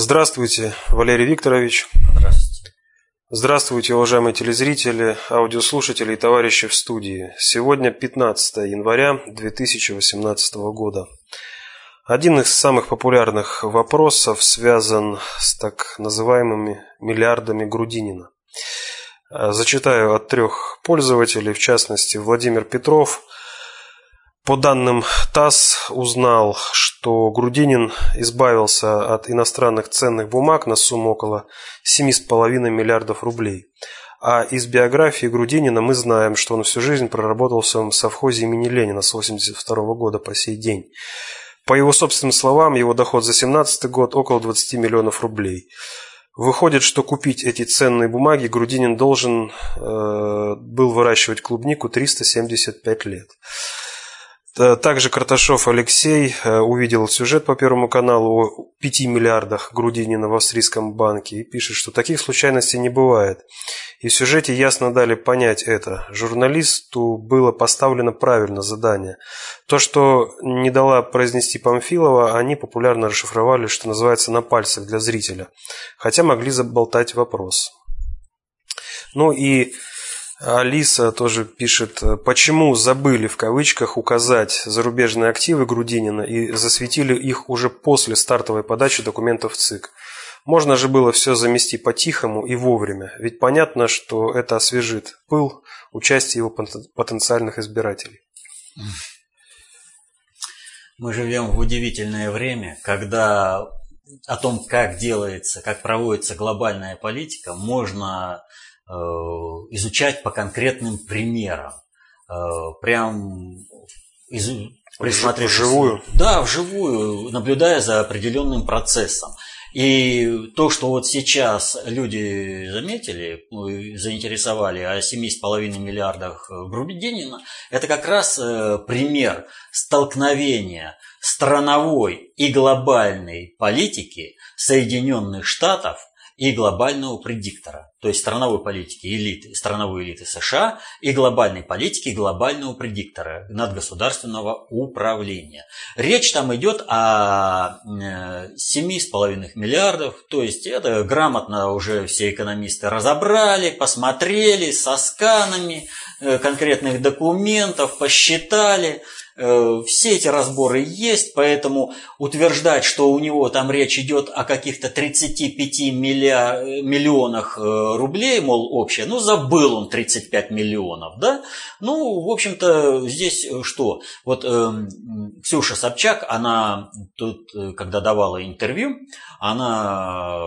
Здравствуйте, Валерий Викторович. Здравствуйте. Здравствуйте, уважаемые телезрители, аудиослушатели и товарищи в студии. Сегодня 15 января 2018 года. Один из самых популярных вопросов связан с так называемыми миллиардами Грудинина. Зачитаю от трех пользователей, в частности Владимир Петров – по данным ТАСС узнал, что Грудинин избавился от иностранных ценных бумаг на сумму около 7,5 миллиардов рублей. А из биографии Грудинина мы знаем, что он всю жизнь проработал в своем совхозе имени Ленина с 1982 года по сей день. По его собственным словам, его доход за 2017 год около 20 миллионов рублей. Выходит, что купить эти ценные бумаги Грудинин должен э, был выращивать клубнику 375 лет. Э, также Карташов Алексей э, увидел сюжет по Первому каналу о 5 миллиардах Грудинина в австрийском банке и пишет, что таких случайностей не бывает. И в сюжете ясно дали понять это. Журналисту было поставлено правильно задание. То, что не дала произнести Памфилова, они популярно расшифровали, что называется, на пальцах для зрителя. Хотя могли заболтать вопрос. Ну и Алиса тоже пишет, почему забыли в кавычках указать зарубежные активы Грудинина и засветили их уже после стартовой подачи документов в ЦИК. Можно же было все замести по-тихому и вовремя, ведь понятно, что это освежит пыл участия его потенциальных избирателей. Мы живем в удивительное время, когда о том, как делается, как проводится глобальная политика, можно Э, изучать по конкретным примерам. Э, прям из, присмотреть вживую? Да, вживую, наблюдая за определенным процессом. И то, что вот сейчас люди заметили, ну, заинтересовали о 7,5 миллиардах Грубединина, это как раз э, пример столкновения страновой и глобальной политики Соединенных Штатов и глобального предиктора, то есть страновой политики элиты, страновой элиты США и глобальной политики глобального предиктора надгосударственного управления. Речь там идет о 7,5 э, миллиардов, то есть это грамотно уже все экономисты разобрали, посмотрели со сканами э, конкретных документов, посчитали – все эти разборы есть, поэтому утверждать, что у него там речь идет о каких-то 35 миллиар... миллионах э, рублей, мол, общее, ну, забыл он 35 миллионов, да? Ну, в общем-то, здесь э, что? Вот э, Ксюша Собчак, она тут, когда давала интервью, она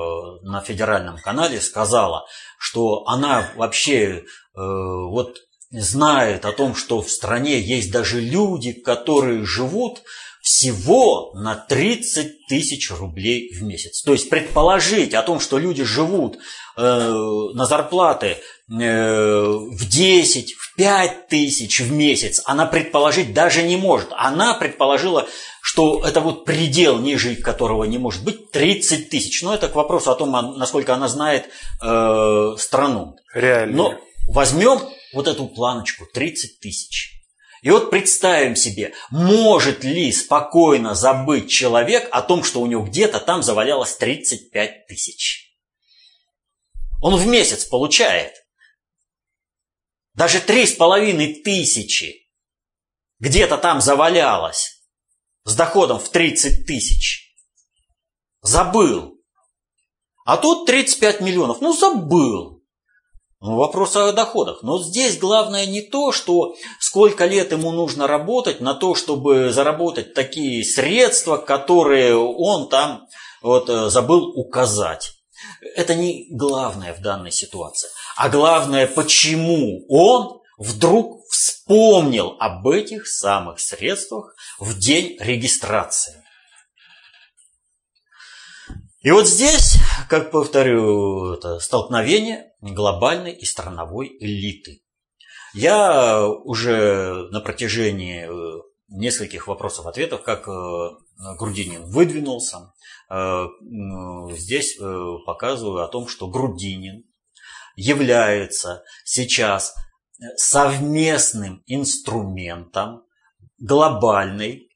на федеральном канале сказала, что она вообще э, вот знает о том, что в стране есть даже люди, которые живут всего на 30 тысяч рублей в месяц. То есть предположить о том, что люди живут э, на зарплаты э, в 10, в 5 тысяч в месяц, она предположить даже не может. Она предположила, что это вот предел, ниже которого не может быть 30 тысяч. Но это к вопросу о том, насколько она знает э, страну. Реально. Но возьмем вот эту планочку 30 тысяч. И вот представим себе, может ли спокойно забыть человек о том, что у него где-то там завалялось 35 тысяч. Он в месяц получает. Даже три с половиной тысячи где-то там завалялось с доходом в 30 тысяч. Забыл. А тут 35 миллионов. Ну, забыл. Ну, вопрос о доходах. Но здесь главное не то, что сколько лет ему нужно работать на то, чтобы заработать такие средства, которые он там вот, э, забыл указать. Это не главное в данной ситуации. А главное, почему он вдруг вспомнил об этих самых средствах в день регистрации. И вот здесь, как повторю, это столкновение глобальной и страновой элиты. Я уже на протяжении э, нескольких вопросов-ответов, как э, Грудинин выдвинулся, э, здесь показываю о том, что Грудинин является сейчас совместным инструментом глобальной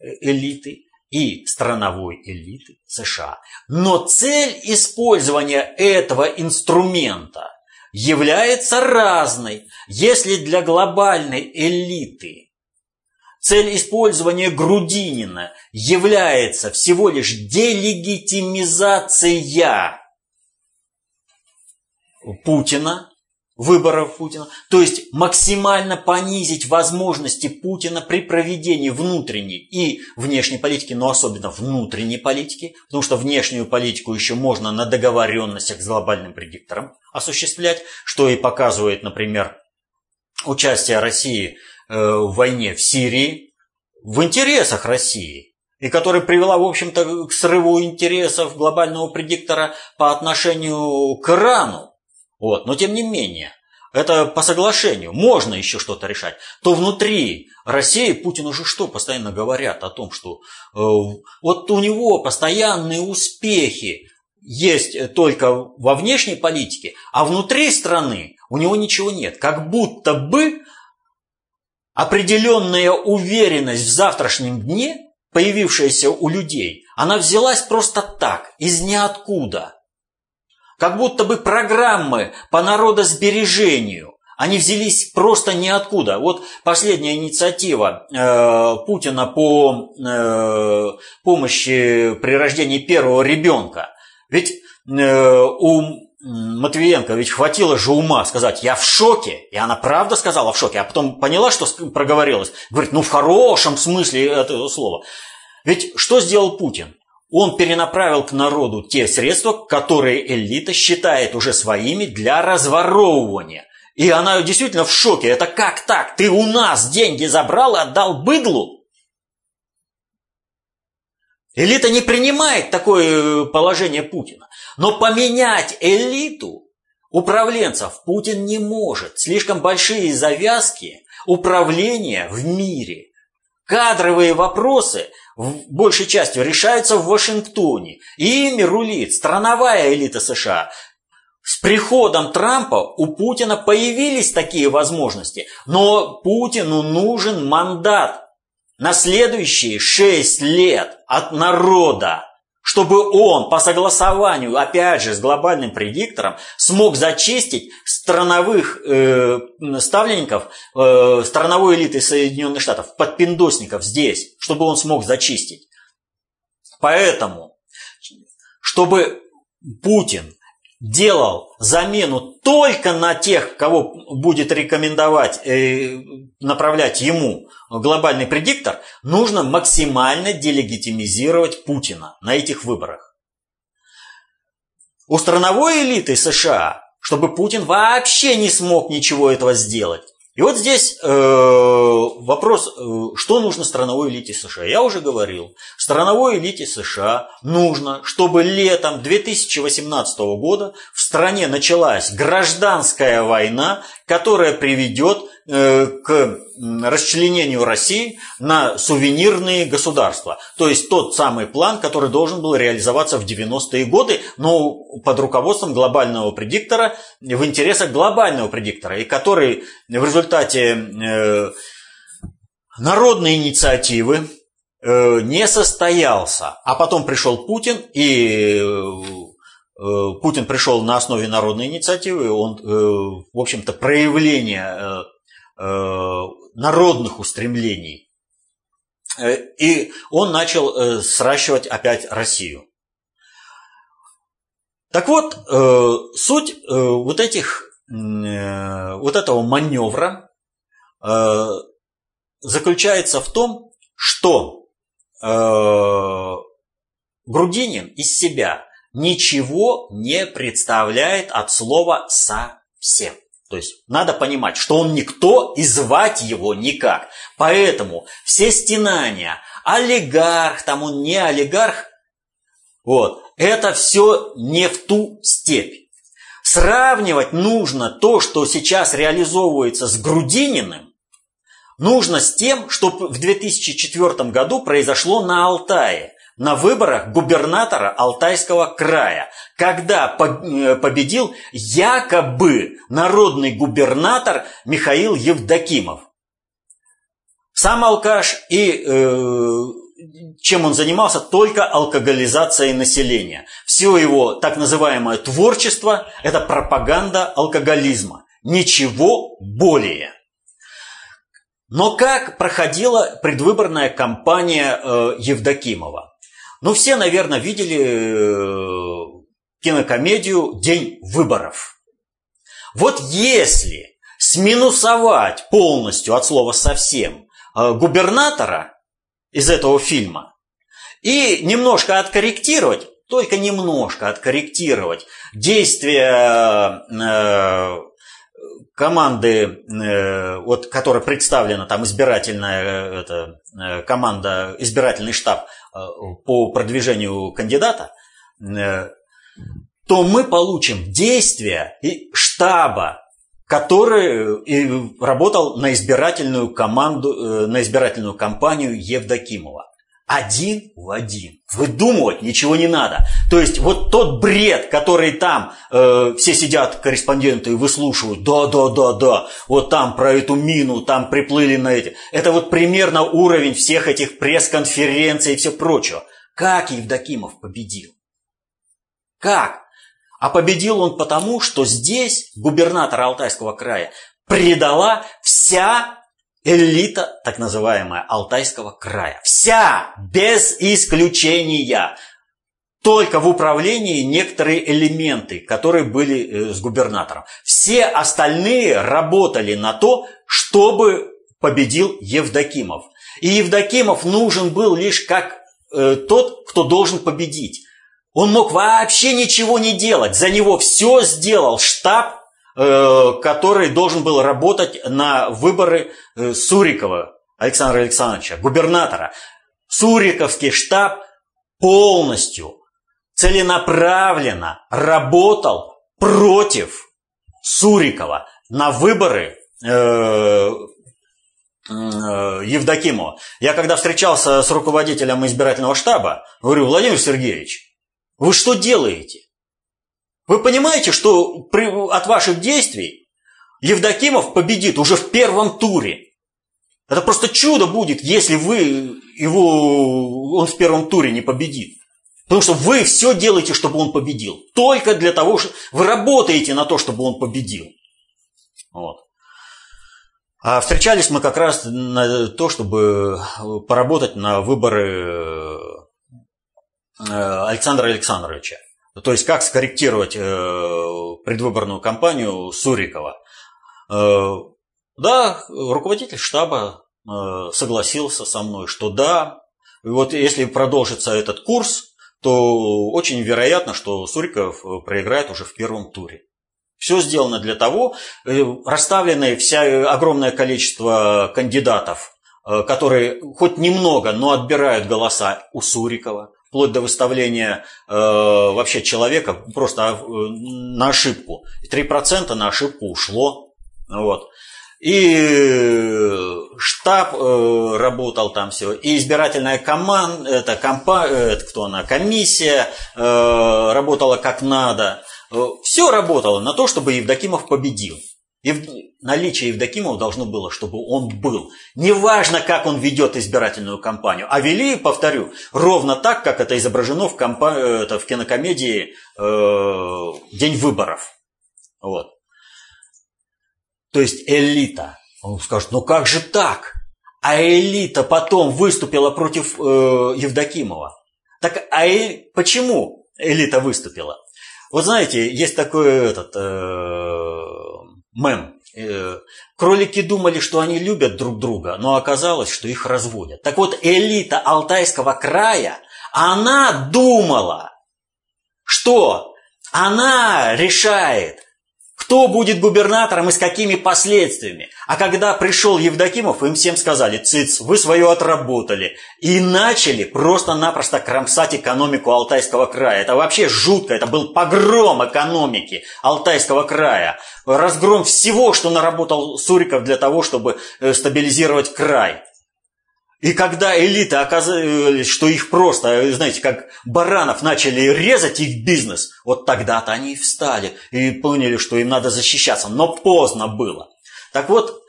элиты и страновой элиты США. Но цель использования этого инструмента является разной. Если для глобальной элиты цель использования Грудинина является всего лишь делегитимизация Путина, выборов Путина, то есть максимально понизить возможности Путина при проведении внутренней и внешней политики, но особенно внутренней политики, потому что внешнюю политику еще можно на договоренностях с глобальным предиктором осуществлять, что и показывает, например, участие России э, в войне в Сирии в интересах России, и которая привела, в общем-то, к срыву интересов глобального предиктора по отношению к Ирану. Вот. Но тем не менее, это по соглашению, можно еще что-то решать, то внутри России Путин уже что постоянно говорят о том, что э, вот у него постоянные успехи есть только во внешней политике, а внутри страны у него ничего нет. Как будто бы определенная уверенность в завтрашнем дне, появившаяся у людей, она взялась просто так, из ниоткуда – как будто бы программы по народосбережению, они взялись просто ниоткуда. Вот последняя инициатива э, Путина по э, помощи при рождении первого ребенка. Ведь э, у Матвиенко ведь хватило же ума сказать, я в шоке. И она правда сказала в шоке, а потом поняла, что проговорилась. Говорит, ну в хорошем смысле этого слова. Ведь что сделал Путин? Он перенаправил к народу те средства, которые элита считает уже своими для разворовывания. И она действительно в шоке. Это как так? Ты у нас деньги забрал и отдал быдлу? Элита не принимает такое положение Путина. Но поменять элиту управленцев Путин не может. Слишком большие завязки управления в мире. Кадровые вопросы в большей частью решаются в Вашингтоне. И ими рулит страновая элита США. С приходом Трампа у Путина появились такие возможности, но Путину нужен мандат на следующие шесть лет от народа чтобы он по согласованию, опять же, с глобальным предиктором смог зачистить страновых э, ставленников, э, страновой элиты Соединенных Штатов, подпиндосников здесь, чтобы он смог зачистить. Поэтому, чтобы Путин делал замену только на тех, кого будет рекомендовать, э, направлять ему глобальный предиктор, нужно максимально делегитимизировать Путина на этих выборах. У страновой элиты США, чтобы Путин вообще не смог ничего этого сделать, и вот здесь э, вопрос, э, что нужно страновой элите США. Я уже говорил, страновой элите США нужно, чтобы летом 2018 года в стране началась гражданская война, которая приведет к расчленению России на сувенирные государства. То есть тот самый план, который должен был реализоваться в 90-е годы, но под руководством глобального предиктора, в интересах глобального предиктора, и который в результате э, народной инициативы э, не состоялся. А потом пришел Путин и Путин пришел на основе народной инициативы, он, в общем-то, проявление Э, народных устремлений. Э, и он начал э, сращивать опять Россию. Так вот, суть вот этих, вот этого маневра заключается в том, что Грудинин из себя ничего не представляет от слова «совсем». То есть надо понимать, что он никто и звать его никак. Поэтому все стенания, олигарх, там он не олигарх, вот, это все не в ту степь. Сравнивать нужно то, что сейчас реализовывается с Грудининым, нужно с тем, что в 2004 году произошло на Алтае на выборах губернатора Алтайского края, когда э, победил якобы народный губернатор Михаил Евдокимов. Сам алкаш и э, чем он занимался? Только алкоголизацией населения. Все его так называемое творчество – это пропаганда алкоголизма. Ничего более. Но как проходила предвыборная кампания э, Евдокимова? Ну, все, наверное, видели э, кинокомедию «День выборов». Вот если сминусовать полностью от слова совсем э, губернатора из этого фильма и немножко откорректировать, только немножко откорректировать действия э, команды, вот, которая представлена, там избирательная это, команда, избирательный штаб по продвижению кандидата, э, то мы получим действия штаба который э, работал на избирательную команду, э, на избирательную кампанию Евдокимова. Один в один. Выдумывать ничего не надо. То есть вот тот бред, который там э, все сидят корреспонденты и выслушивают, да, да, да, да, вот там про эту мину, там приплыли на эти. Это вот примерно уровень всех этих пресс-конференций и все прочего. Как Евдокимов победил? Как? А победил он потому, что здесь губернатор Алтайского края предала вся элита, так называемая, Алтайского края. Вся, без исключения. Только в управлении некоторые элементы, которые были э, с губернатором. Все остальные работали на то, чтобы победил Евдокимов. И Евдокимов нужен был лишь как э, тот, кто должен победить. Он мог вообще ничего не делать. За него все сделал штаб, который должен был работать на выборы э, Сурикова Александра Александровича, губернатора. Суриковский штаб полностью, целенаправленно работал против Сурикова на выборы э, Евдокимова. Я когда встречался с руководителем избирательного штаба, говорю, Владимир Сергеевич, вы что делаете? Вы понимаете, что при, от ваших действий Евдокимов победит уже в первом туре? Это просто чудо будет, если вы его, он в первом туре не победит. Потому что вы все делаете, чтобы он победил. Только для того, что вы работаете на то, чтобы он победил. Вот. А встречались мы как раз на то, чтобы поработать на выборы Э, Александра Александровича. То есть как скорректировать э, предвыборную кампанию Сурикова. Э, да, руководитель штаба согласился со мной, что да, вот если продолжится этот курс, то очень вероятно, что Суриков проиграет уже в первом туре. Все сделано для того, расставлены вся огромное количество кандидатов, которые хоть немного, но отбирают голоса у Сурикова вплоть до выставления э, вообще человека просто э, на ошибку. 3% на ошибку ушло. Вот. И штаб э, работал там все, и избирательная команда, это, компа, это кто она, комиссия э, работала как надо. Э, все работало на то, чтобы Евдокимов победил. Ев... Наличие Евдокимова должно было, чтобы он был. Неважно, как он ведет избирательную кампанию. А вели, повторю, ровно так, как это изображено в, компа... это в кинокомедии э... «День выборов». Вот. То есть элита. Он скажет, ну как же так? А элита потом выступила против э, Евдокимова. Так а э... почему элита выступила? Вот знаете, есть такой этот... Э мем. Э, кролики думали, что они любят друг друга, но оказалось, что их разводят. Так вот, элита Алтайского края, она думала, что она решает, кто будет губернатором и с какими последствиями. А когда пришел Евдокимов, им всем сказали, циц, вы свое отработали. И начали просто-напросто кромсать экономику Алтайского края. Это вообще жутко, это был погром экономики Алтайского края. Разгром всего, что наработал Суриков для того, чтобы э, стабилизировать край. И когда элита оказалась, что их просто, знаете, как баранов начали резать их бизнес, вот тогда-то они и встали и поняли, что им надо защищаться. Но поздно было. Так вот,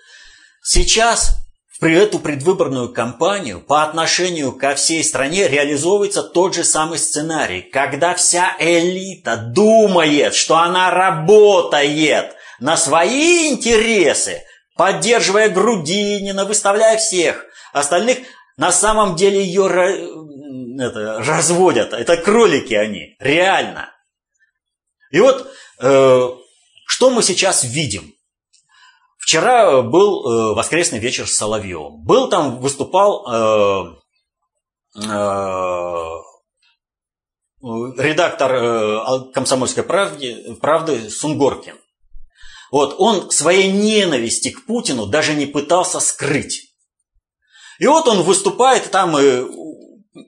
сейчас при эту предвыборную кампанию по отношению ко всей стране реализовывается тот же самый сценарий, когда вся элита думает, что она работает на свои интересы, поддерживая Грудинина, выставляя всех остальных, на самом деле ее это, разводят. Это кролики они, реально. И вот э, что мы сейчас видим? Вчера был э, воскресный вечер с Соловьевым. Был там, выступал э, э, редактор э, «Комсомольской правды», правды Сунгоркин. Вот, он своей ненависти к Путину даже не пытался скрыть. И вот он выступает там, и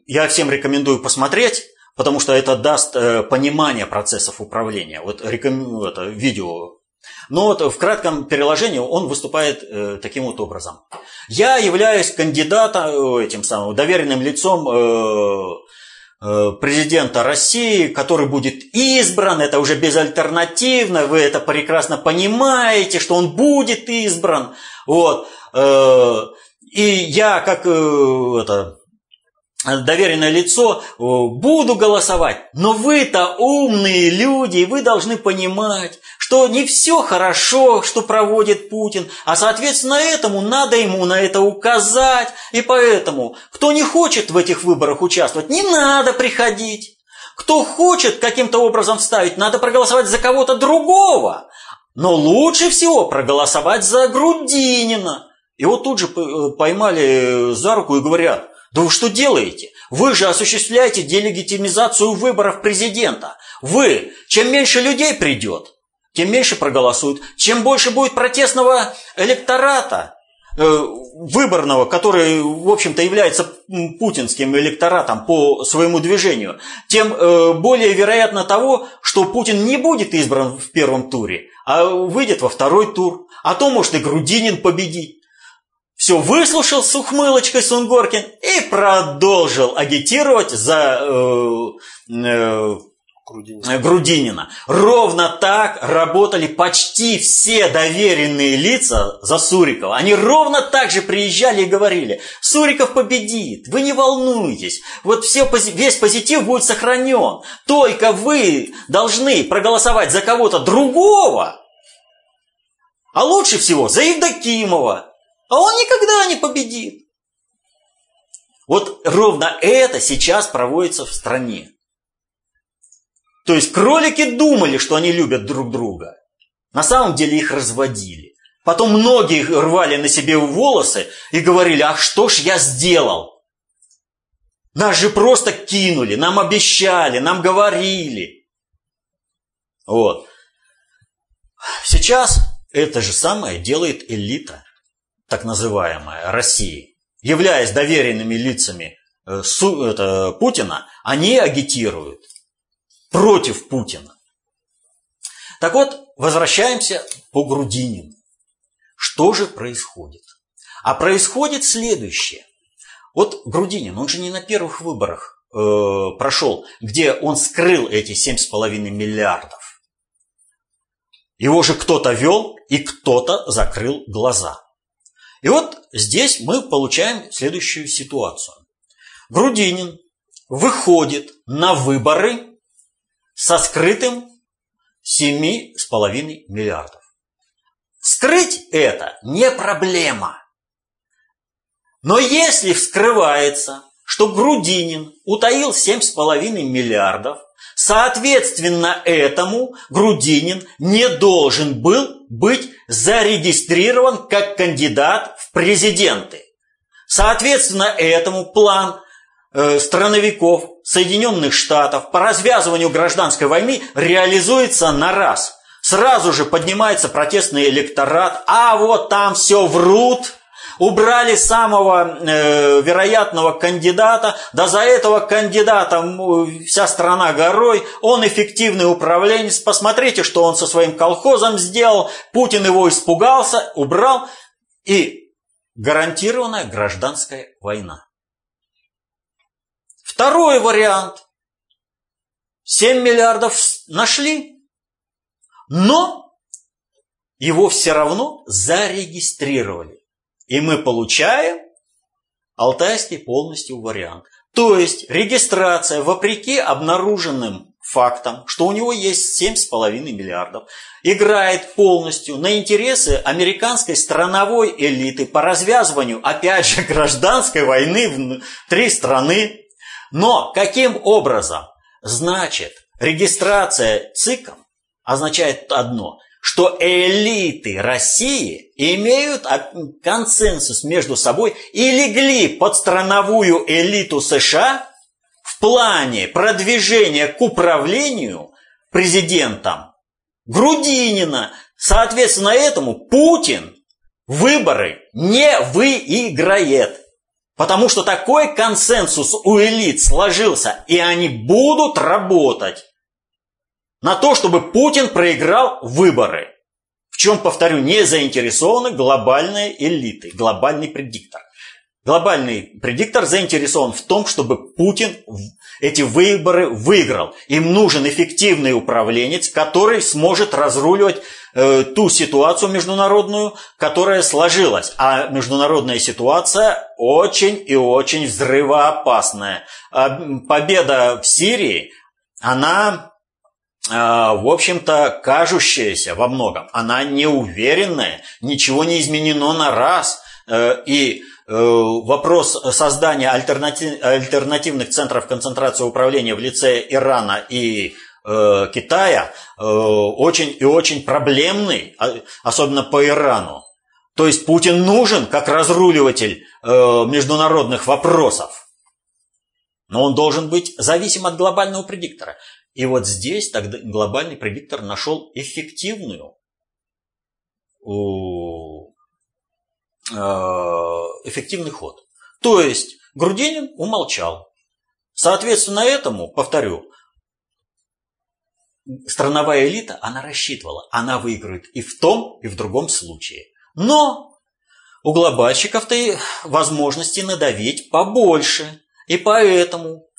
я всем рекомендую посмотреть, потому что это даст э, понимание процессов управления. Вот рекомендую это видео но вот в кратком переложении он выступает э, таким вот образом. Я являюсь кандидатом, э, этим самым доверенным лицом президента России, который будет избран, это уже безальтернативно, вы это прекрасно понимаете, что он будет избран. Вот. Э, и я как э, это, доверенное лицо, буду голосовать. Но вы-то умные люди, и вы должны понимать, что не все хорошо, что проводит Путин, а соответственно этому надо ему на это указать. И поэтому, кто не хочет в этих выборах участвовать, не надо приходить. Кто хочет каким-то образом вставить, надо проголосовать за кого-то другого. Но лучше всего проголосовать за Грудинина. Вот тут же поймали за руку и говорят, да вы что делаете? Вы же осуществляете делегитимизацию выборов президента. Вы, чем меньше людей придет, тем меньше проголосуют. Чем больше будет протестного электората, э, выборного, который, в общем-то, является путинским электоратом по своему движению, тем э, более вероятно того, что Путин не будет избран в первом туре, а выйдет во второй тур. А то, может, и Грудинин победит. Все выслушал с ухмылочкой Сунгоркин и продолжил агитировать за э, э, Грудинина. Грудинина. Ровно так работали почти все доверенные лица за Сурикова. Они ровно так же приезжали и говорили, Суриков победит, вы не волнуйтесь, вот все, весь позитив будет сохранен. Только вы должны проголосовать за кого-то другого, а лучше всего за Евдокимова, а он никогда не победит. Вот ровно это сейчас проводится в стране. То есть кролики думали, что они любят друг друга. На самом деле их разводили. Потом многие рвали на себе волосы и говорили, а что ж я сделал? Нас же просто кинули, нам обещали, нам говорили. Вот. Сейчас это же самое делает элита так называемая, России, являясь доверенными лицами э, это, Путина, они агитируют против Путина. Так вот, возвращаемся по Грудинину. Что же происходит? А происходит следующее. Вот Грудинин, он же не на первых выборах э, прошел, где он скрыл эти 7,5 миллиардов. Его же кто-то вел и кто-то закрыл глаза. И вот здесь мы получаем следующую ситуацию. Грудинин выходит на выборы со скрытым 7,5 миллиардов. Скрыть это не проблема. Но если вскрывается, что Грудинин утаил 7,5 миллиардов, соответственно этому Грудинин не должен был быть зарегистрирован как кандидат в президенты. Соответственно, этому план э, страновиков Соединенных Штатов по развязыванию гражданской войны реализуется на раз. Сразу же поднимается протестный электорат, а вот там все врут, убрали самого э, вероятного кандидата, да за этого кандидата вся страна горой, он эффективный управленец, посмотрите, что он со своим колхозом сделал, Путин его испугался, убрал, и гарантированная гражданская война. Второй вариант. 7 миллиардов нашли, но его все равно зарегистрировали. И мы получаем алтайский полностью вариант. То есть регистрация, вопреки обнаруженным фактам, что у него есть 7,5 миллиардов, играет полностью на интересы американской страновой элиты по развязыванию, опять же, гражданской войны внутри страны. Но каким образом? Значит, регистрация ЦИКом означает одно – что элиты России имеют консенсус между собой и легли под страновую элиту США в плане продвижения к управлению президентом Грудинина. Соответственно этому Путин выборы не выиграет. Потому что такой консенсус у элит сложился, и они будут работать на то, чтобы Путин проиграл выборы. В чем, повторю, не заинтересованы глобальные элиты, глобальный предиктор. Глобальный предиктор заинтересован в том, чтобы Путин эти выборы выиграл. Им нужен эффективный управленец, который сможет разруливать э, ту ситуацию международную, которая сложилась. А международная ситуация очень и очень взрывоопасная. А победа в Сирии, она в общем-то, кажущаяся во многом. Она неуверенная, ничего не изменено на раз. Э, и э, вопрос создания альтернатив, альтернативных центров концентрации управления в лице Ирана и э, Китая очень и очень проблемный, а, особенно по Ирану. То есть Путин нужен как разруливатель международных вопросов. Но он должен быть зависим от глобального предиктора. И вот здесь тогда глобальный предиктор нашел эффективную э, эффективный ход. То есть Грудинин умолчал. Соответственно этому, повторю, страновая элита, она рассчитывала, она выиграет и в том, и в другом случае. Но у глобальщиков-то возможности надавить побольше. И поэтому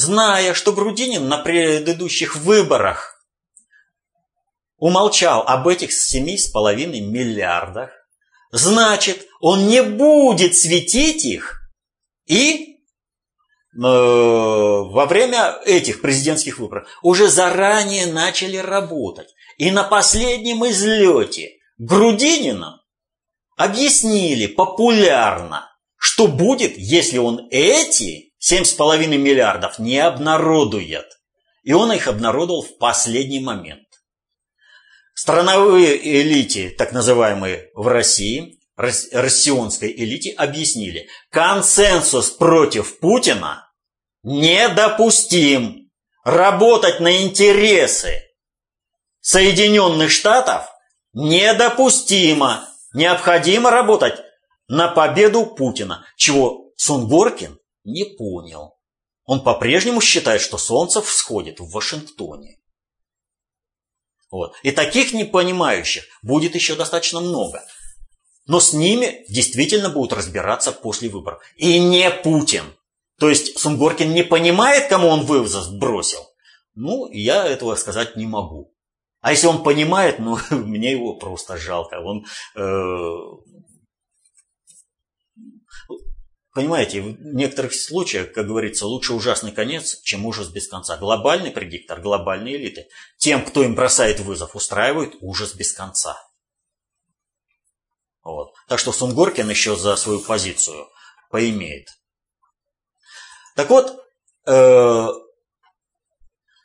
зная, что Грудинин на предыдущих выборах умолчал об этих 7,5 миллиардах, значит, он не будет светить их и э, во время этих президентских выборов уже заранее начали работать. И на последнем излете Грудинина объяснили популярно, что будет, если он эти 7,5 миллиардов не обнародует. И он их обнародовал в последний момент. Страновые элите, так называемые в России, россионской элите, объяснили, консенсус против Путина недопустим. Работать на интересы Соединенных Штатов недопустимо. Необходимо работать на победу Путина, чего Сунгоркин не понял. Он по-прежнему считает, что солнце всходит в Вашингтоне. Вот. И таких непонимающих будет еще достаточно много. Но с ними действительно будут разбираться после выборов. И не Путин. То есть Сунгоркин не понимает, кому он вызов бросил. Ну, я этого сказать не могу. А если он понимает, ну, мне его просто жалко. Он э, Понимаете, в некоторых случаях, как говорится, лучше ужасный конец, чем ужас без конца. Глобальный предиктор, глобальные элиты. Тем, кто им бросает вызов, устраивают ужас без конца. Вот. Так что Сунгоркин еще за свою позицию поимеет. Так вот, э,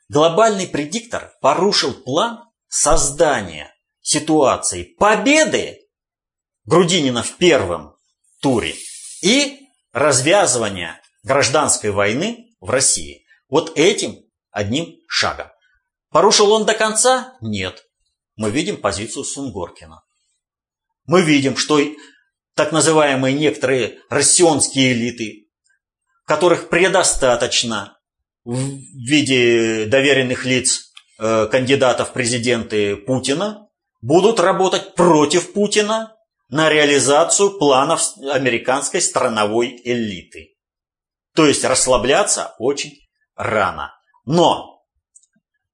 глобальный предиктор порушил план создания ситуации победы Грудинина в первом туре и развязывания гражданской войны в России. Вот этим одним шагом. Порушил он до конца? Нет. Мы видим позицию Сунгоркина. Мы видим, что так называемые некоторые россионские элиты, которых предостаточно в виде доверенных лиц э, кандидатов в президенты Путина, будут работать против Путина на реализацию планов американской страновой элиты. То есть расслабляться очень рано. Но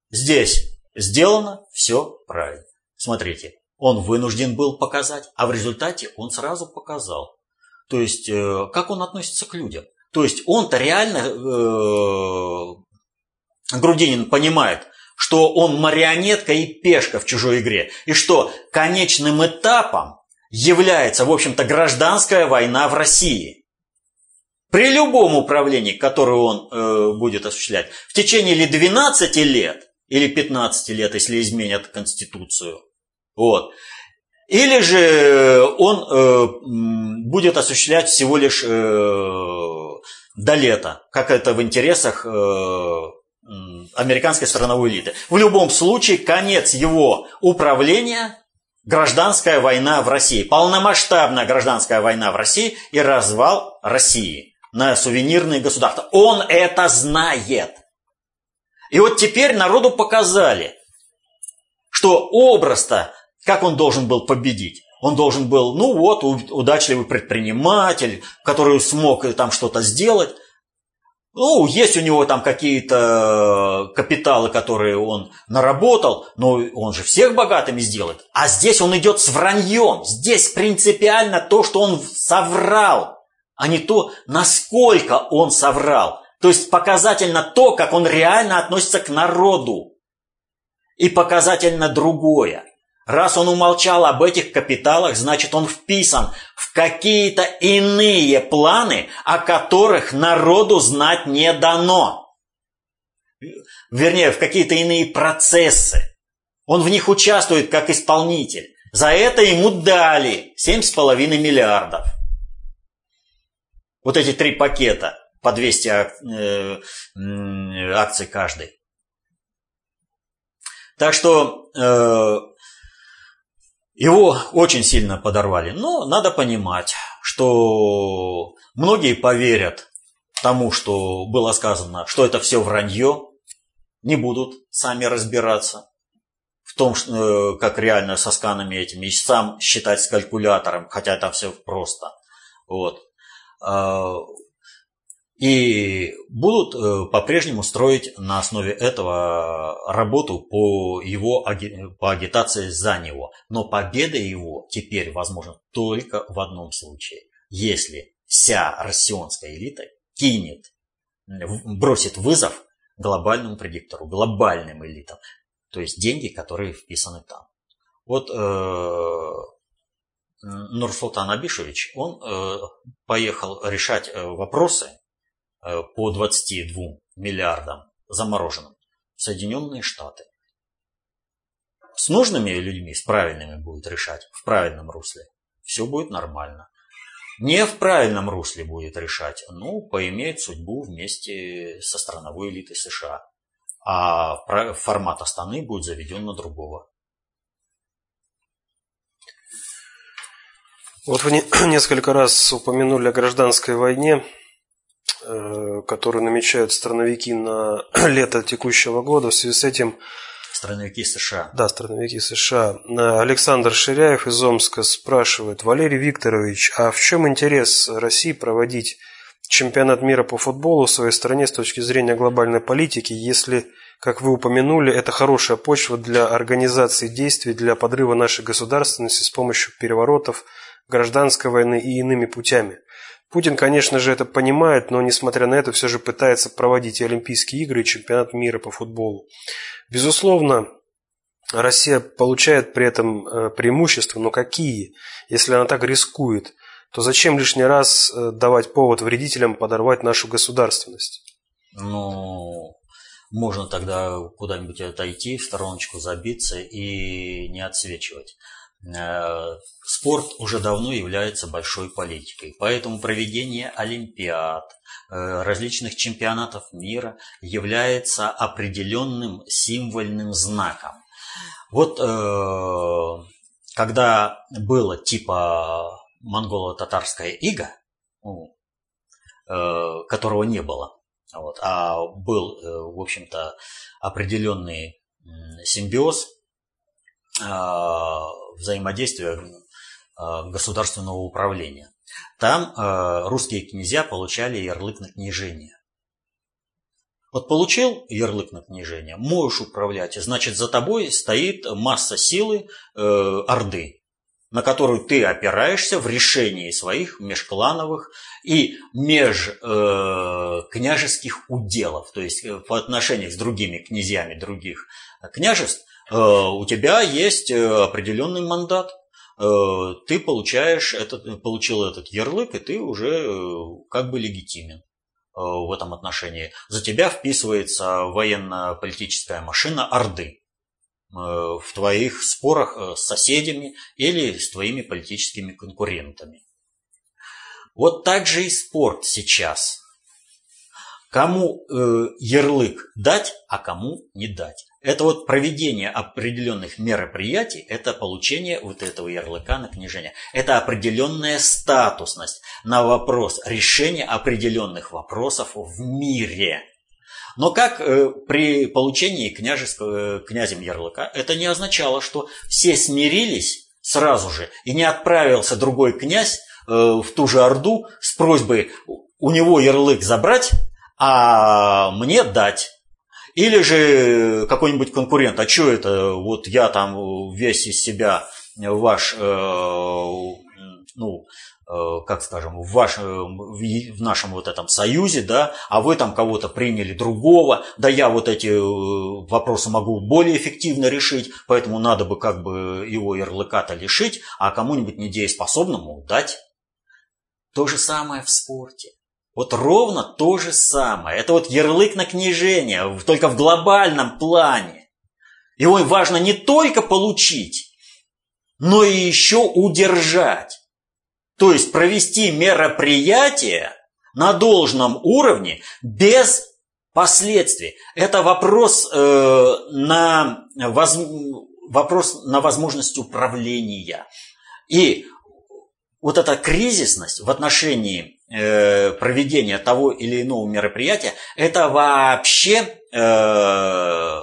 здесь сделано все правильно. Смотрите, он вынужден был показать, а в результате он сразу показал. То есть, э, как он относится к людям. То есть, он-то реально, э, Грудинин понимает, что он марионетка и пешка в чужой игре. И что конечным этапом является, в общем-то, гражданская война в России. При любом управлении, которое он э, будет осуществлять, в течение или 12 лет, или 15 лет, если изменят Конституцию, вот, или же он э, будет осуществлять всего лишь э, до лета, как это в интересах э, американской страновой элиты. В любом случае, конец его управления – гражданская война в России. Полномасштабная гражданская война в России и развал России на сувенирные государства. Он это знает. И вот теперь народу показали, что образ-то, как он должен был победить. Он должен был, ну вот, удачливый предприниматель, который смог там что-то сделать. Ну, есть у него там какие-то э, капиталы, которые он наработал, но он же всех богатыми сделает. А здесь он идет с враньем. Здесь принципиально то, что он соврал, а не то, насколько он соврал. То есть показательно то, как он реально относится к народу. И показательно другое. Раз он умолчал об этих капиталах, значит он вписан в какие-то иные планы, о которых народу знать не дано. Вернее, в какие-то иные процессы. Он в них участвует как исполнитель. За это ему дали 7,5 миллиардов. Вот эти три пакета по 200 э, акций каждый. Так что э, его очень сильно подорвали. Но надо понимать, что многие поверят тому, что было сказано, что это все вранье, не будут сами разбираться в том, э, как реально со сканами этими, и сам считать с калькулятором, хотя там все просто. Вот. И будут э, по-прежнему строить на основе этого работу по его по агитации за него. Но победа его теперь возможна только в одном случае. Если вся россионская элита кинет, бросит вызов глобальному предиктору, глобальным элитам. То есть деньги, которые вписаны там. Вот э, Нурсултан Абишевич, он э, поехал решать вопросы по 22 миллиардам замороженным в Соединенные Штаты. С нужными людьми, с правильными будет решать, в правильном русле. Все будет нормально. Не в правильном русле будет решать, ну, поимеет судьбу вместе со страновой элитой США. А формат Астаны будет заведен на другого. Вот вы несколько раз упомянули о гражданской войне. Э, которые намечают страновики на лето текущего года. В связи с этим Страновики США. Да, страновики США. Э, Александр Ширяев из Омска спрашивает, Валерий Викторович, а в чем интерес России проводить чемпионат мира по футболу в своей стране с точки зрения глобальной политики, если, как вы упомянули, это хорошая почва для организации действий для подрыва нашей государственности с помощью переворотов, гражданской войны и иными путями? Путин, конечно же, это понимает, но, несмотря на это, все же пытается проводить и Олимпийские игры, и чемпионат мира по футболу. Безусловно, Россия получает при этом э, преимущества, но какие? Если она так рискует, то зачем лишний раз э, давать повод вредителям подорвать нашу государственность? Ну, можно тогда куда-нибудь отойти, в стороночку забиться и не отсвечивать. Э, спорт уже давно является большой политикой, поэтому проведение олимпиад, э, различных чемпионатов мира является определенным символьным знаком. Вот э, когда было типа монголо-татарская ига, ну, которого не было, вот, а был, в общем-то, определенный симбиоз взаимодействия э, государственного управления. Там э, русские князья получали ярлык на княжение. Вот получил ярлык на княжение, можешь управлять, значит за тобой стоит масса силы э, Орды. на которую ты опираешься в решении своих межклановых и межкняжеских э, уделов, то есть по э, отношению с другими князьями других княжеств, э, у тебя есть определенный мандат. Ты получаешь этот, получил этот ярлык, и ты уже как бы легитимен в этом отношении. За тебя вписывается военно-политическая машина Орды. Э, в твоих спорах э, с соседями или с твоими политическими конкурентами. Вот так же и спорт сейчас. Кому э, ярлык дать, а кому не дать. Это вот проведение определенных мероприятий, это получение вот этого ярлыка на княжение. Это определенная статусность на вопрос решения определенных вопросов в мире. Но как э, при получении княжеского, э, князем ярлыка, это не означало, что все смирились сразу же, и не отправился другой князь э, в ту же Орду с просьбой у него ярлык забрать, а мне дать. Или же какой-нибудь конкурент, а что это, вот я там весь из себя ваш, ну, Э, как скажем, в, ваш, в нашем вот этом союзе, да, а вы там кого-то приняли другого, да я вот эти э, вопросы могу более эффективно решить, поэтому надо бы как бы его ярлыка-то лишить, а кому-нибудь недееспособному дать. То же самое в спорте. Вот ровно то же самое. Это вот ярлык на княжение, только в глобальном плане. Его важно не только получить, но и еще удержать. То есть провести мероприятие на должном уровне без последствий. Это вопрос, э, на, воз, вопрос на возможность управления. И вот эта кризисность в отношении э, проведения того или иного мероприятия, это вообще э,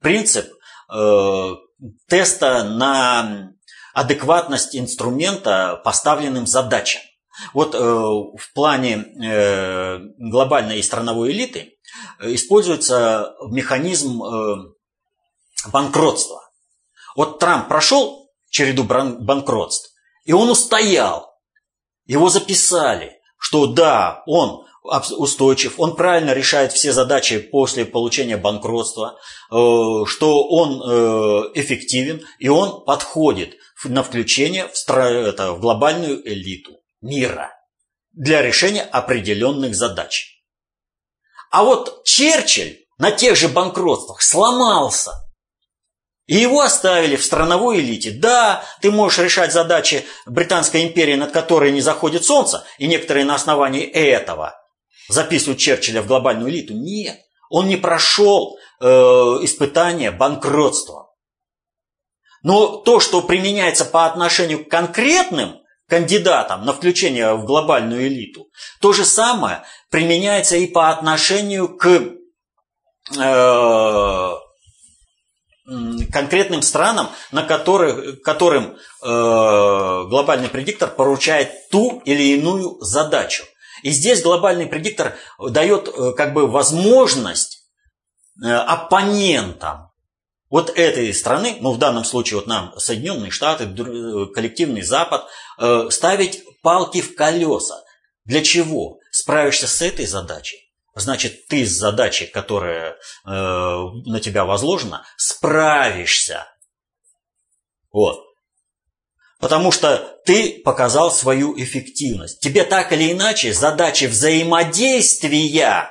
принцип э, теста на адекватность инструмента поставленным задачам. Вот э, в плане э, глобальной и страновой элиты э, используется механизм э, банкротства. Вот Трамп прошел череду банкротств, и он устоял. Его записали, что да, он устойчив, он правильно решает все задачи после получения банкротства, э, что он э, эффективен и он подходит на включение в, это, в глобальную элиту мира для решения определенных задач. А вот Черчилль на тех же банкротствах сломался. И его оставили в страновой элите. Да, ты можешь решать задачи Британской империи, над которой не заходит солнце, и некоторые на основании этого записывают Черчилля в глобальную элиту. Нет, он не прошел э, испытание банкротства. Но то, что применяется по отношению к конкретным кандидатам на включение в глобальную элиту, то же самое применяется и по отношению к э, конкретным странам, на которых, которым э, глобальный предиктор поручает ту или иную задачу. И здесь глобальный предиктор дает э, как бы возможность э, оппонентам вот этой страны, ну в данном случае вот нам Соединенные Штаты, э, коллективный Запад, э, ставить палки в колеса. Для чего? Справишься с этой задачей, значит ты с задачей, которая э, на тебя возложена, справишься. Вот. Потому что ты показал свою эффективность. Тебе так или иначе задачи взаимодействия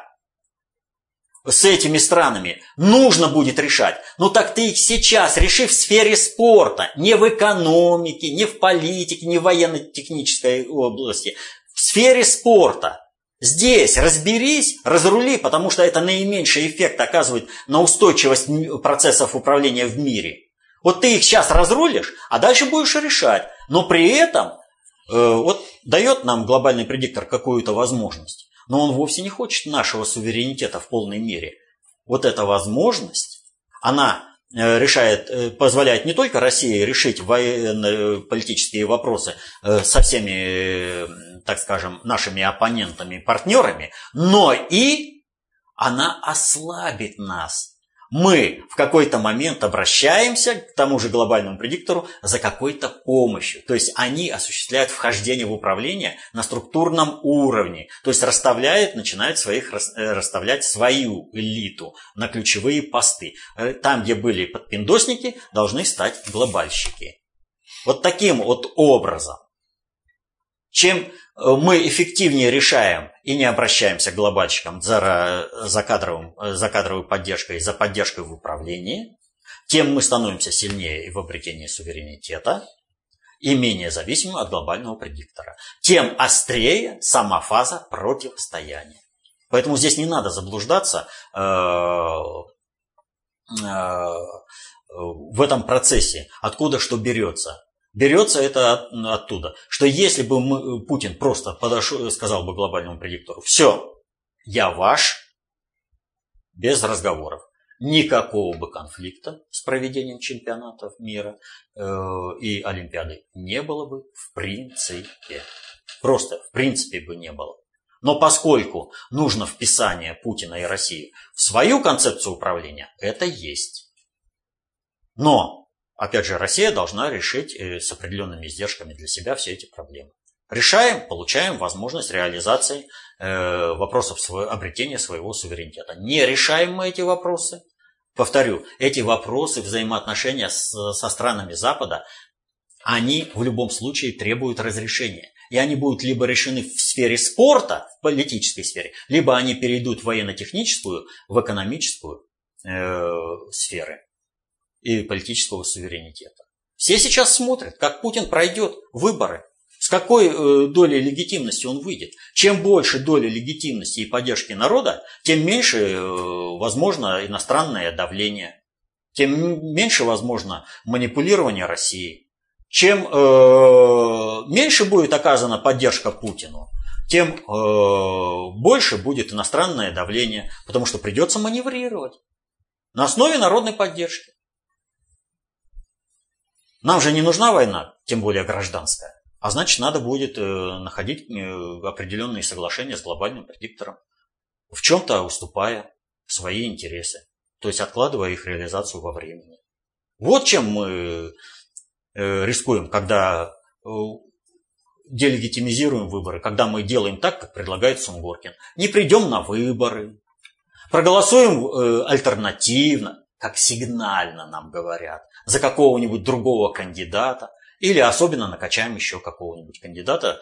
с этими странами нужно будет решать. Ну так ты их сейчас реши в сфере спорта, не в экономике, не в политике, не в военно-технической области. В сфере спорта. Здесь разберись, разрули, потому что это наименьший эффект оказывает на устойчивость процессов управления в мире. Вот ты их сейчас разрулишь, а дальше будешь решать. Но при этом э, вот дает нам глобальный предиктор какую-то возможность но он вовсе не хочет нашего суверенитета в полной мере. Вот эта возможность, она э, решает, э, позволяет не только России решить военно-политические вопросы э, со всеми, так скажем, нашими оппонентами, партнерами, но и она ослабит нас мы в какой-то момент обращаемся к тому же глобальному предиктору за какой-то помощью. То есть они осуществляют вхождение в управление на структурном уровне. То есть расставляют, начинают своих, э, расставлять свою элиту на ключевые посты. Э, там, где были подпиндосники, должны стать глобальщики. Вот таким вот образом. Чем Э, мы эффективнее решаем и не обращаемся к глобальщикам за, за, кадровым, э, за кадровой поддержкой, за поддержкой в управлении, тем мы становимся сильнее в обретении суверенитета и менее зависимым от глобального предиктора. Тем острее сама фаза противостояния. Поэтому здесь не надо заблуждаться э, в этом процессе, откуда что берется. Берется это от, оттуда, что если бы мы, Путин просто подошел, сказал бы глобальному предиктору, все, я ваш, без разговоров, никакого бы конфликта с проведением чемпионатов мира э, и Олимпиады не было бы в принципе. Просто в принципе бы не было. Но поскольку нужно вписание Путина и России в свою концепцию управления, это есть. Но Опять же, Россия должна решить э, с определенными издержками для себя все эти проблемы. Решаем, получаем возможность реализации э, вопросов обретения своего суверенитета. Не решаем мы эти вопросы. Повторю, эти вопросы взаимоотношения с, со странами Запада, они в любом случае требуют разрешения. И они будут либо решены в сфере спорта, в политической сфере, либо они перейдут в военно-техническую, в экономическую э, сферы и политического суверенитета. Все сейчас смотрят, как Путин пройдет выборы, с какой э, долей легитимности он выйдет. Чем больше доля легитимности и поддержки народа, тем меньше э, возможно иностранное давление, тем меньше возможно манипулирование России. Чем э, меньше будет оказана поддержка Путину, тем больше будет иностранное давление, потому что придется маневрировать на основе народной поддержки. Нам же не нужна война, тем более гражданская. А значит, надо будет э, находить э, определенные соглашения с глобальным предиктором, в чем-то уступая свои интересы, то есть откладывая их реализацию во времени. Вот чем мы э, рискуем, когда делегитимизируем выборы, когда мы делаем так, как предлагает Сунгоркин. Не придем на выборы, проголосуем альтернативно, как сигнально нам говорят, за какого-нибудь другого кандидата, или особенно накачаем еще какого-нибудь кандидата,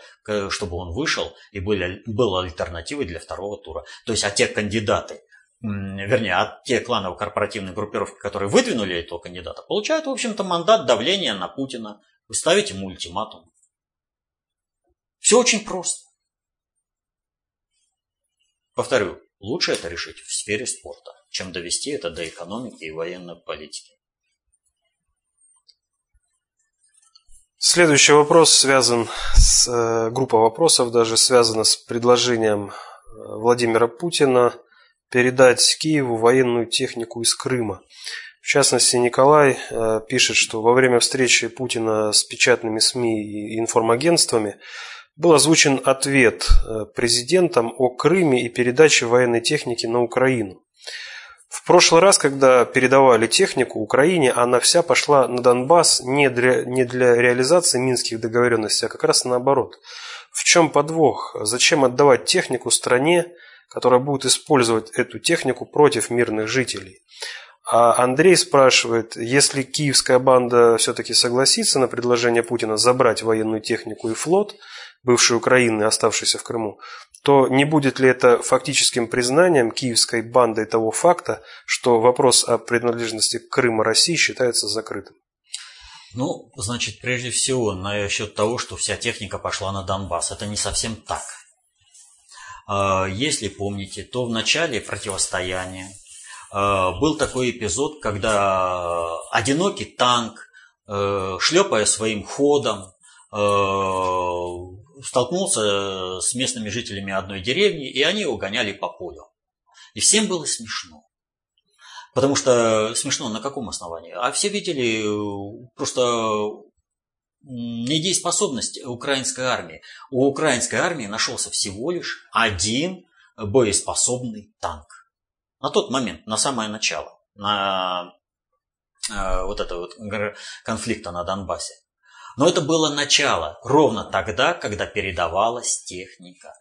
чтобы он вышел и был, был альтернативой для второго тура. То есть, а те кандидаты, вернее, а те кланово-корпоративные группировки, которые выдвинули этого кандидата, получают, в общем-то, мандат давления на Путина. Вы ставите ему ультиматум. Все очень просто. Повторю, лучше это решить в сфере спорта чем довести это до экономики и военной политики. Следующий вопрос связан с э, группа вопросов, даже связана с предложением э, Владимира Путина передать Киеву военную технику из Крыма. В частности, Николай э, пишет, что во время встречи Путина с печатными СМИ и информагентствами был озвучен ответ президентом о Крыме и передаче военной техники на Украину. В прошлый раз, когда передавали технику Украине, она вся пошла на Донбасс не для, не для реализации минских договоренностей, а как раз наоборот. В чем подвох? Зачем отдавать технику стране, которая будет использовать эту технику против мирных жителей? А Андрей спрашивает, если киевская банда все-таки согласится на предложение Путина забрать военную технику и флот бывшей Украины, оставшейся в Крыму, то не будет ли это фактическим признанием киевской бандой того факта, что вопрос о принадлежности Крыма России считается закрытым? Ну, значит, прежде всего, насчет того, что вся техника пошла на Донбасс. Это не совсем так. А, если помните, то в начале противостояния а, был такой эпизод, когда одинокий танк, э, шлепая своим ходом, э, столкнулся с местными жителями одной деревни, и они его гоняли по полю. И всем было смешно. Потому что смешно на каком основании? А все видели э, просто недееспособность украинской армии. У украинской армии нашелся всего лишь один боеспособный танк. На тот момент, на самое начало. на э, вот этого вот конфликта на Донбассе. Но это было начало, ровно тогда, когда передавалась техника.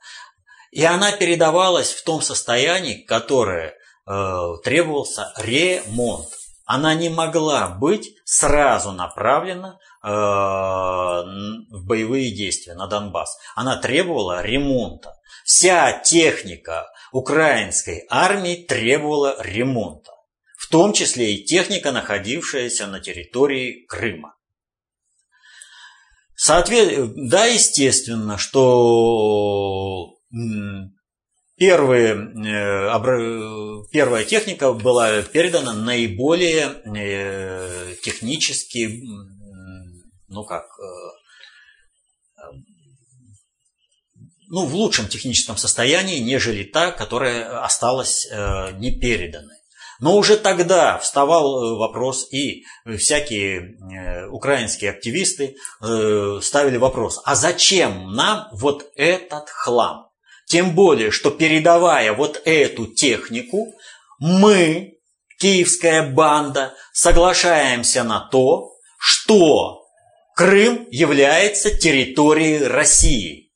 И она передавалась в том состоянии, которое э, требовался ремонт. Она не могла быть сразу направлена э, в боевые действия на Донбасс. Она требовала ремонта. Вся техника украинской армии требовала ремонта. В том числе и техника, находившаяся на территории Крыма. Соответ... Да, естественно, что первые, э, первая техника была передана наиболее э, технически, ну как, э, ну, в лучшем техническом состоянии, нежели та, которая осталась не переданной. Но уже тогда вставал вопрос, и всякие украинские активисты ставили вопрос, а зачем нам вот этот хлам? Тем более, что передавая вот эту технику, мы, киевская банда, соглашаемся на то, что Крым является территорией России.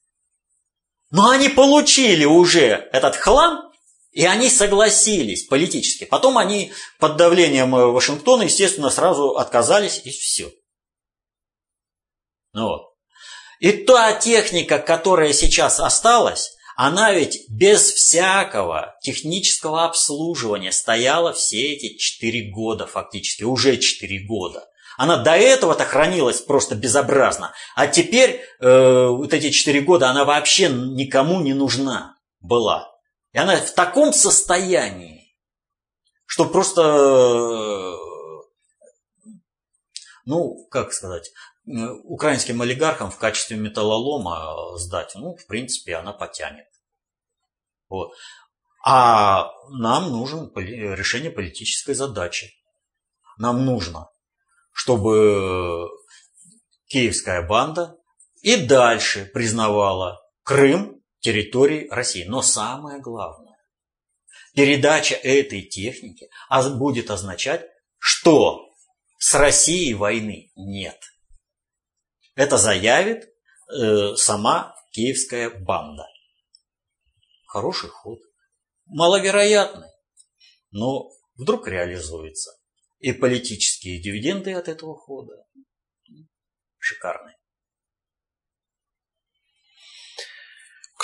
Но они получили уже этот хлам, и они согласились политически. Потом они под давлением Вашингтона, естественно, сразу отказались, и все. Ну вот. И та техника, которая сейчас осталась, она ведь без всякого технического обслуживания стояла все эти четыре года фактически, уже четыре года. Она до этого-то хранилась просто безобразно. А теперь э, вот эти четыре года она вообще никому не нужна была. И она в таком состоянии, что просто, э, ну, как сказать, украинским олигархам в качестве металлолома сдать, ну, в принципе, она потянет. Вот. А нам нужен решение политической задачи. Нам нужно, чтобы киевская банда и дальше признавала Крым территорией России. Но самое главное, передача этой техники будет означать, что с Россией войны нет. Это заявит э, сама киевская банда. Хороший ход. Маловероятный, но вдруг реализуется. И политические дивиденды от этого хода шикарные.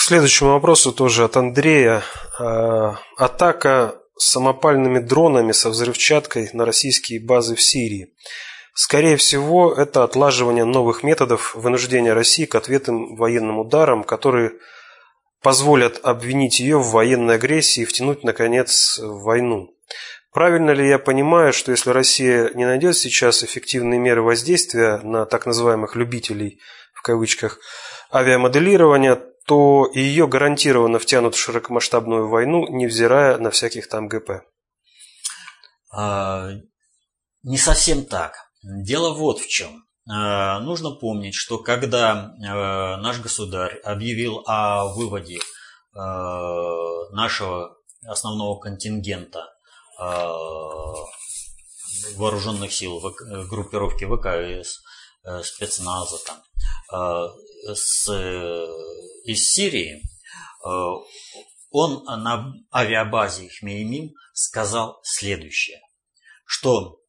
Следующему вопросу тоже от Андрея. А, атака самопальными дронами со взрывчаткой на российские базы в Сирии. Скорее всего, это отлаживание новых методов вынуждения России к ответным военным ударам, которые позволят обвинить ее в военной агрессии и втянуть, наконец, в войну. Правильно ли я понимаю, что если Россия не найдет сейчас эффективные меры воздействия на так называемых «любителей» в кавычках авиамоделирования, то ее гарантированно втянут в широкомасштабную войну, невзирая на всяких там ГП? А, не совсем так. Дело вот в чем. Э, нужно помнить, что когда э, наш государь объявил о выводе э, нашего основного контингента вооруженных сил группировки ВКС, спецназа там, с, из Сирии, он на авиабазе Хмеймим сказал следующее, что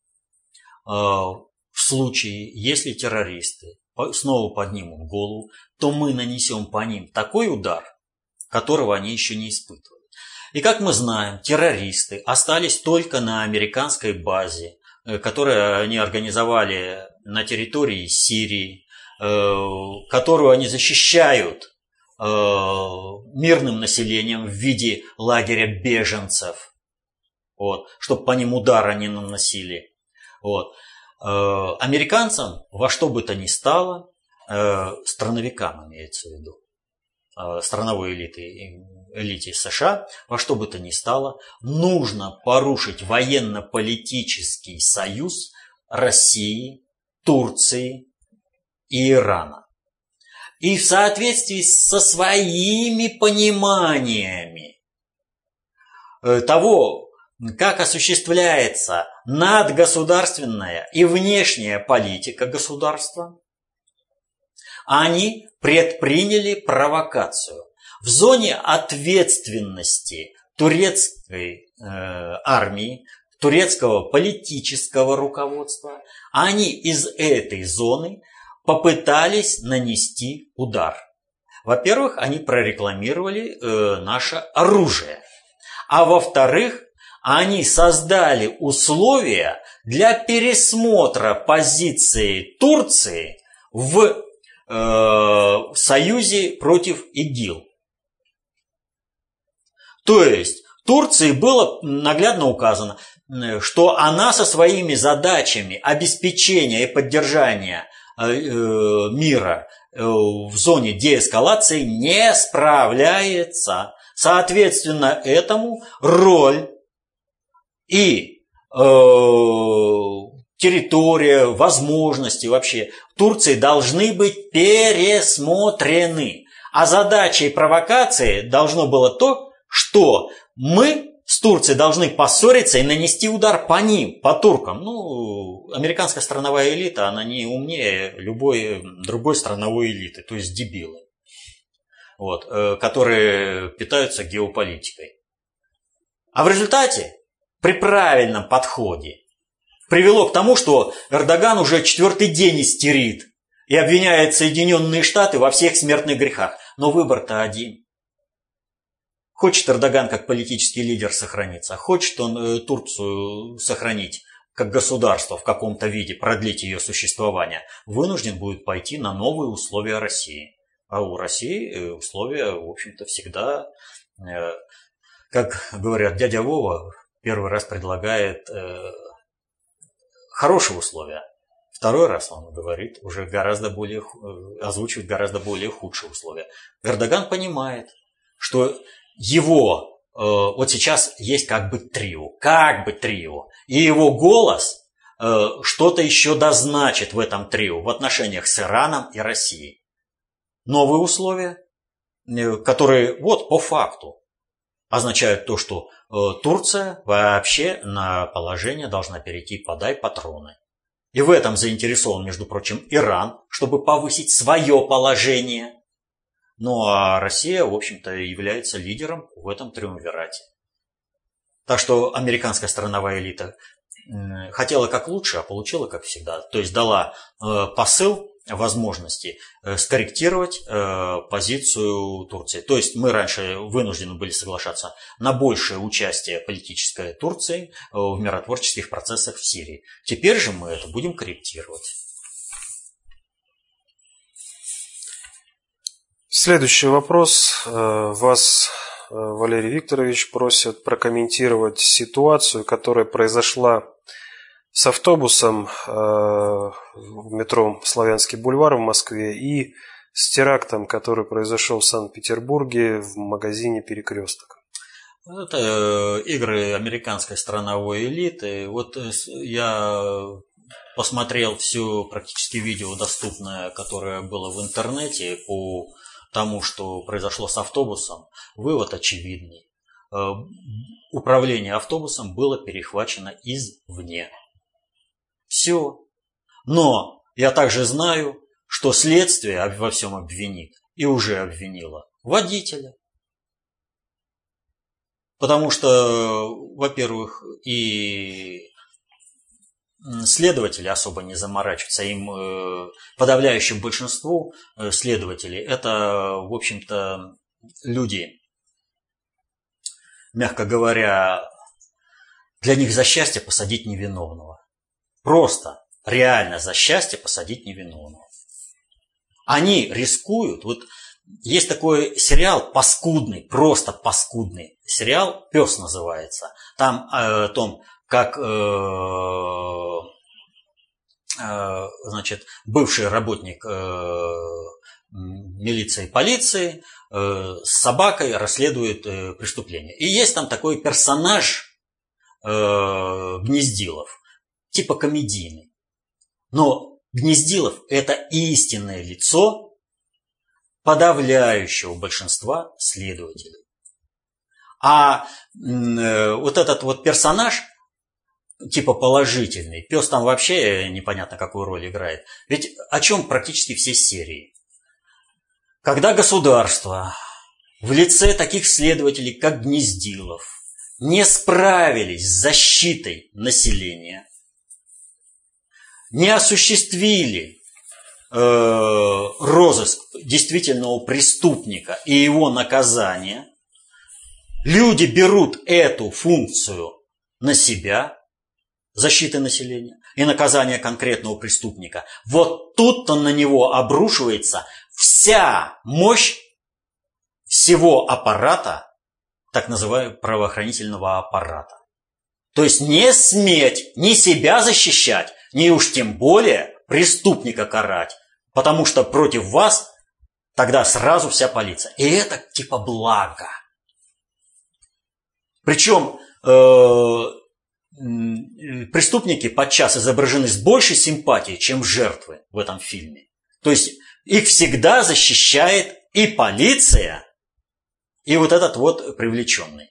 в случае, если террористы снова поднимут голову, то мы нанесем по ним такой удар, которого они еще не испытывали. И как мы знаем, террористы остались только на американской базе, э, которую они организовали на территории Сирии, э, которую они защищают э, мирным населением в виде лагеря беженцев, вот, чтобы по ним удара не наносили. Вот. Э, американцам во что бы то ни стало, э, страновикам имеется в виду, э, страновой элиты, элите США, во что бы то ни стало, нужно порушить военно-политический союз России, Турции и Ирана. И в соответствии со своими пониманиями того, как осуществляется надгосударственная и внешняя политика государства, они предприняли провокацию. В зоне ответственности турецкой э, армии, турецкого политического руководства, они из этой зоны попытались нанести удар. Во-первых, они прорекламировали э, наше оружие. А во-вторых, они создали условия для пересмотра позиции Турции в э, союзе против ИГИЛ. То есть Турции было наглядно указано, что она со своими задачами обеспечения и поддержания э, э, мира э, в зоне деэскалации не справляется. Соответственно, этому роль и э, территория, возможности вообще Турции должны быть пересмотрены. А задачей провокации должно было то, что мы с Турцией должны поссориться и нанести удар по ним, по туркам. Ну, американская страновая элита, она не умнее любой другой страновой элиты, то есть дебилы, вот, э, которые питаются геополитикой. А в результате, при правильном подходе, привело к тому, что Эрдоган уже четвертый день истерит и обвиняет Соединенные Штаты во всех смертных грехах. Но выбор-то один. Хочет Эрдоган как политический лидер сохраниться, хочет он э, Турцию сохранить как государство в каком-то виде, продлить ее существование, вынужден будет пойти на новые условия России. А у России э, условия, в общем-то, всегда, э, как говорят, дядя Вова первый раз предлагает хорошие условия. Второй раз он говорит уже гораздо более, озвучивает гораздо более худшие условия. Эрдоган понимает, что его э, вот сейчас есть как бы трио, как бы трио, и его голос э, что-то еще дозначит в этом трио в отношениях с Ираном и Россией. Новые условия, э, которые вот по факту означают то, что Турция вообще на положение должна перейти подай патроны. И в этом заинтересован, между прочим, Иран, чтобы повысить свое положение. Ну а Россия, в общем-то, является лидером в этом триумвирате. Так что американская страновая элита хотела как лучше, а получила как всегда. То есть дала э, посыл возможности э, скорректировать э, позицию Турции. То есть мы раньше вынуждены были соглашаться на большее участие политической Турции в миротворческих процессах в Сирии. Теперь же мы это будем корректировать. Следующий вопрос. Э, вас, э, Валерий Викторович, просят прокомментировать ситуацию, которая произошла с автобусом э, в метро Славянский бульвар в Москве и с терактом, который произошел в Санкт-Петербурге в магазине «Перекресток». Это игры американской страновой элиты. Вот я посмотрел все практически видео доступное, которое было в интернете по тому, что произошло с автобусом, вывод очевидный. Э, управление автобусом было перехвачено извне. Все. Но я также знаю, что следствие во всем обвинит и уже обвинило водителя. Потому что, во-первых, и следователи особо не заморачиваются. Им э, подавляющему большинству э, следователей это, в общем-то, люди, мягко говоря, для них за счастье посадить невиновного. Просто, реально за счастье посадить невиновного. Они рискуют, вот есть такой сериал паскудный, просто паскудный сериал, «Пес» называется. Там э, том, как э, э, значит, бывший работник э, милиции и полиции с собакой расследует преступление. И есть там такой персонаж Гнездилов, типа комедийный. Но Гнездилов – это истинное лицо подавляющего большинства следователей. А вот этот вот персонаж, типа положительный, пес там вообще непонятно какую роль играет. Ведь о чем практически все серии? Когда государство в лице таких следователей, как Гнездилов, не справились с защитой населения, не осуществили э, розыск действительного преступника и его наказание, люди берут эту функцию на себя, защиты населения и наказания конкретного преступника. Вот тут-то на него обрушивается вся мощь всего аппарата, так называемого правоохранительного аппарата. То есть не сметь ни себя защищать, ни уж тем более преступника карать, потому что против вас тогда сразу вся полиция. И это типа благо. Причем э, преступники подчас изображены с большей симпатией, чем жертвы в этом фильме. То есть их всегда защищает и полиция, и вот этот вот привлеченный.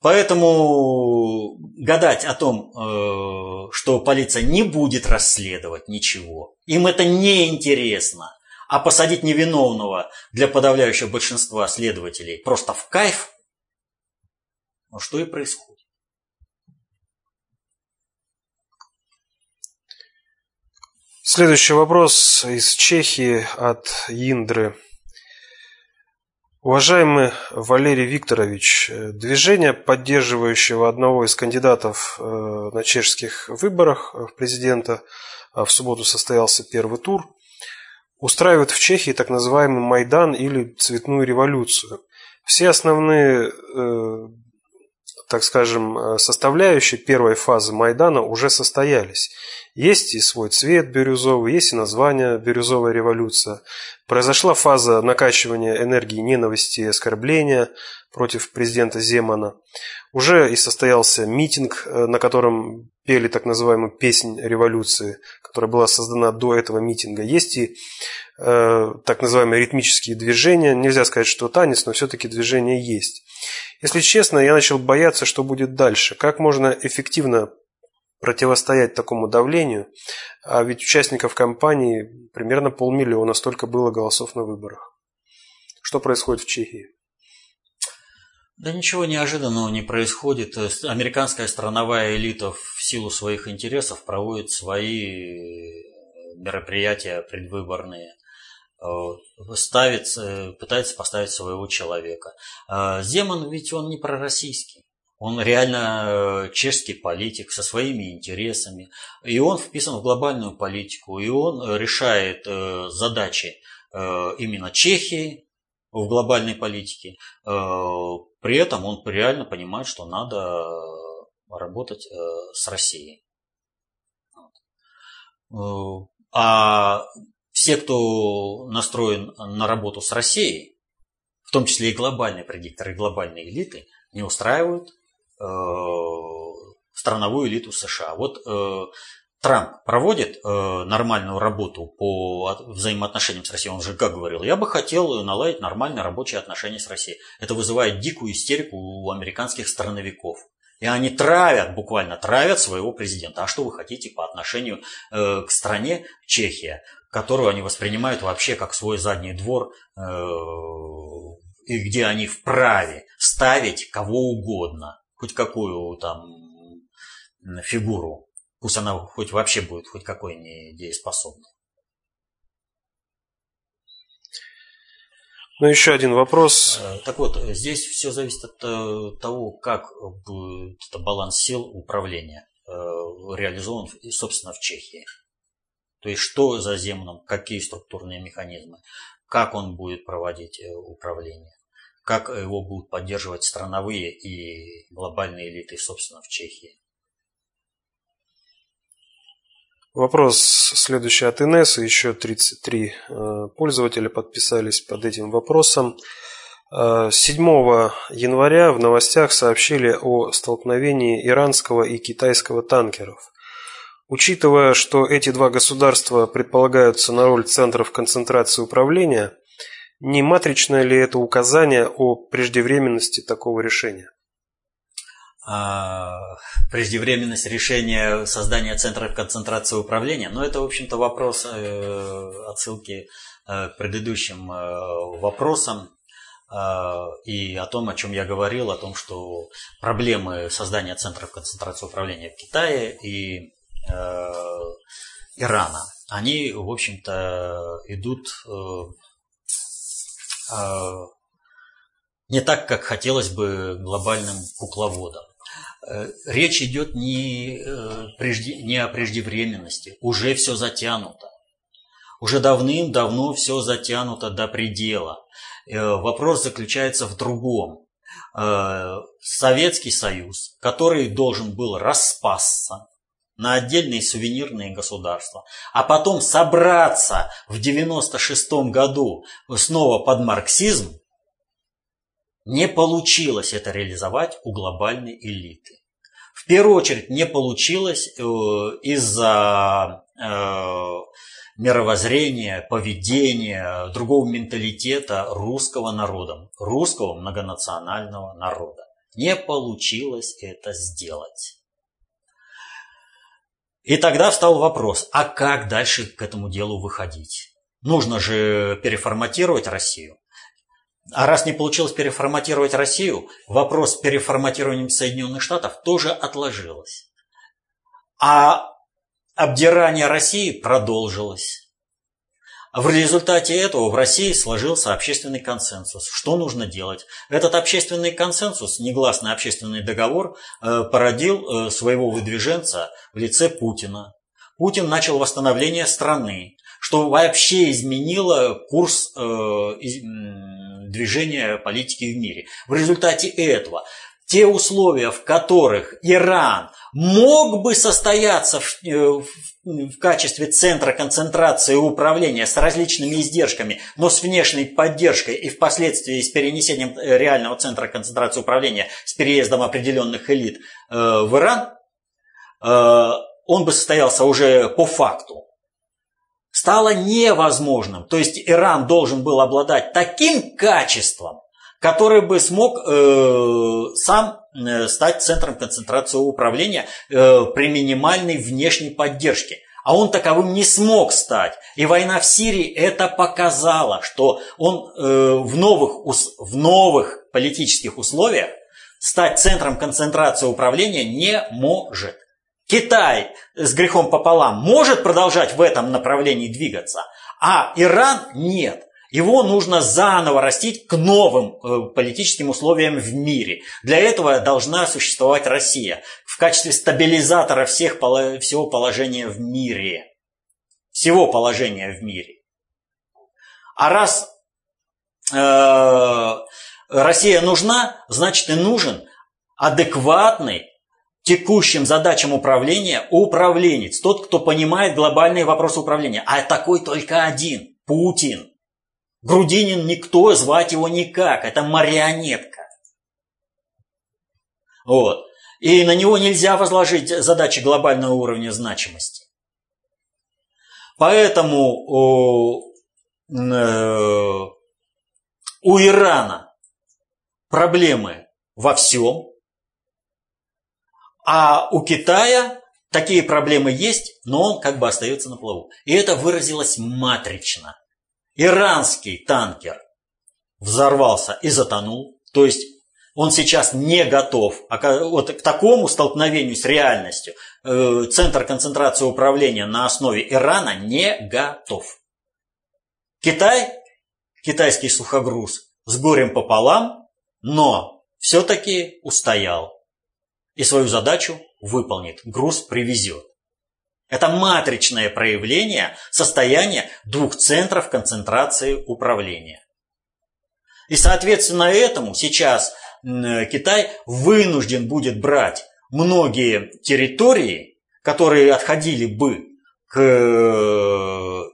Поэтому гадать о том, э, что полиция не будет расследовать ничего, им это не интересно, а посадить невиновного для подавляющего большинства следователей просто в кайф, ну что и происходит. Следующий вопрос из Чехии от Индры. Уважаемый Валерий Викторович, движение, поддерживающего одного из кандидатов э, на чешских выборах в президента, а в субботу состоялся первый тур, устраивает в Чехии так называемый Майдан или цветную революцию. Все основные э, так скажем, э, составляющие первой фазы Майдана уже состоялись. Есть и свой цвет бирюзовый, есть и название «Бирюзовая революция». Произошла фаза накачивания энергии ненависти и оскорбления против президента Земана. Уже и состоялся митинг, э, на котором пели так называемую «Песнь революции», которая была создана до этого митинга. Есть и э, так называемые ритмические движения. Нельзя сказать, что танец, но все-таки движение есть. Если честно, я начал бояться, что будет дальше. Как можно эффективно противостоять такому давлению? А ведь участников кампании примерно полмиллиона, столько было голосов на выборах. Что происходит в Чехии? Да ничего неожиданного не происходит. Американская страновая элита в силу своих интересов проводит свои мероприятия предвыборные. Э, ставит, пытается поставить своего человека. А Земан ведь он не пророссийский. Он реально э, чешский политик со своими интересами. И он вписан в глобальную политику. И он решает э, задачи именно Чехии в глобальной политике. При этом он реально понимает, что надо работать с Россией. А все, кто настроен на работу с Россией, в том числе и глобальные предикторы, глобальные элиты, не устраивают э, страновую элиту США. Вот э, Трамп проводит э, нормальную работу по взаимоотношениям с Россией. Он же как говорил, я бы хотел наладить нормальные рабочие отношения с Россией. Это вызывает дикую истерику у американских страновиков. И они травят, буквально травят своего президента. А что вы хотите по отношению э, к стране Чехия? которую они воспринимают вообще как свой задний двор, э, и где они вправе ставить кого угодно, хоть какую там фигуру, пусть она хоть вообще будет хоть какой не Ну, еще один вопрос. Э, так вот, здесь все зависит от э, того, как будет баланс сил управления реализован, собственно, в Чехии. То есть что за земным, какие структурные механизмы, как он будет проводить э, управление, как его будут поддерживать страновые и глобальные элиты, собственно, в Чехии. Вопрос следующий от Инессы. Еще 33 э, пользователя подписались под этим вопросом. 7 э, января в новостях сообщили о столкновении иранского и китайского танкеров. Учитывая, что эти два государства предполагаются на роль центров концентрации управления, Не матричное ли это указание о преждевременности такого решения? А, преждевременность решения создания центров концентрации управления, но это, в общем-то, вопрос э, отсылки э, к предыдущим э, вопросам и о том, о чем я говорил, о том, что проблемы создания центров концентрации управления в Китае и Ирана, они, в общем-то, идут не так, как хотелось бы глобальным кукловодам. Э, речь идет не, э, не о преждевременности, уже все затянуто. Уже давным-давно все затянуто до предела. Э, вопрос заключается в другом. Советский Союз, который должен был распасться на отдельные сувенирные государства, а потом собраться в 96 году снова под марксизм, не получилось это реализовать у глобальной элиты. В первую очередь не получилось э, из-за э, мировоззрения, поведения, другого менталитета русского народа, русского многонационального народа. Не получилось это сделать. И тогда встал вопрос, а как дальше к этому делу выходить? Нужно же переформатировать Россию. А раз не получилось переформатировать Россию, вопрос с переформатированием Соединенных Штатов тоже отложилось. А обдирание России продолжилось. В результате этого в России сложился общественный консенсус. Что нужно делать? Этот общественный консенсус, негласный общественный договор, э, породил э, своего выдвиженца в лице Путина. Путин начал восстановление страны, что вообще изменило курс э, движения политики в мире. В результате этого те условия, в которых Иран мог бы состояться в, э, в, в качестве центра концентрации и управления с различными издержками, но с внешней поддержкой и впоследствии с перенесением э, реального центра концентрации управления с переездом определенных элит э, в Иран, э, он бы состоялся уже по факту стало невозможным. То есть Иран должен был обладать таким качеством, который бы смог э, сам э, стать центром концентрации управления э, при минимальной внешней поддержке. А он таковым не смог стать. И война в Сирии это показала, что он э, в, новых, в новых политических условиях стать центром концентрации управления не может. Китай с грехом пополам может продолжать в этом направлении двигаться, а Иран нет. Его нужно заново растить к новым э, политическим условиям в мире. Для этого должна существовать Россия в качестве стабилизатора всех, всего положения в мире. Всего положения в мире. А раз э, Россия нужна, значит и нужен адекватный текущим задачам управления управленец, тот, кто понимает глобальные вопросы управления. А такой только один – Путин. Грудинин никто, звать его никак, это марионетка. Вот. И на него нельзя возложить задачи глобального уровня значимости. Поэтому у, э, у Ирана проблемы во всем, а у Китая такие проблемы есть, но он как бы остается на плаву. И это выразилось матрично. Иранский танкер взорвался и затонул. То есть он сейчас не готов вот к такому столкновению с реальностью. Э, центр концентрации управления на основе Ирана не готов. Китай, китайский сухогруз с горем пополам, но все-таки устоял и свою задачу выполнит, груз привезет. Это матричное проявление состояния двух центров концентрации управления. И соответственно этому сейчас Китай вынужден будет брать многие территории, которые отходили бы к,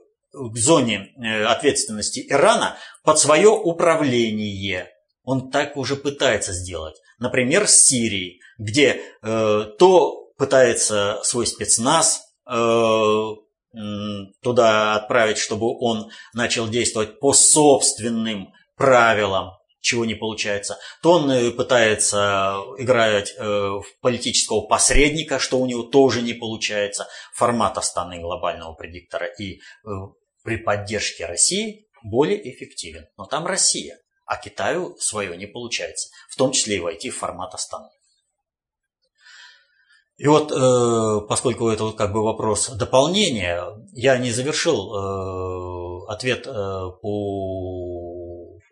зоне э, ответственности Ирана под свое управление. Он так уже пытается сделать. Например, с Сирией, где э, то пытается свой спецназ э, туда отправить, чтобы он начал действовать по собственным правилам, чего не получается, то он э, пытается играть э, в политического посредника, что у него тоже не получается, формат Астаны глобального предиктора и э, при поддержке России более эффективен. Но там Россия, а Китаю свое не получается, в том числе и войти в формат Астаны. И вот, поскольку это вот как бы вопрос дополнения, я не завершил ответ по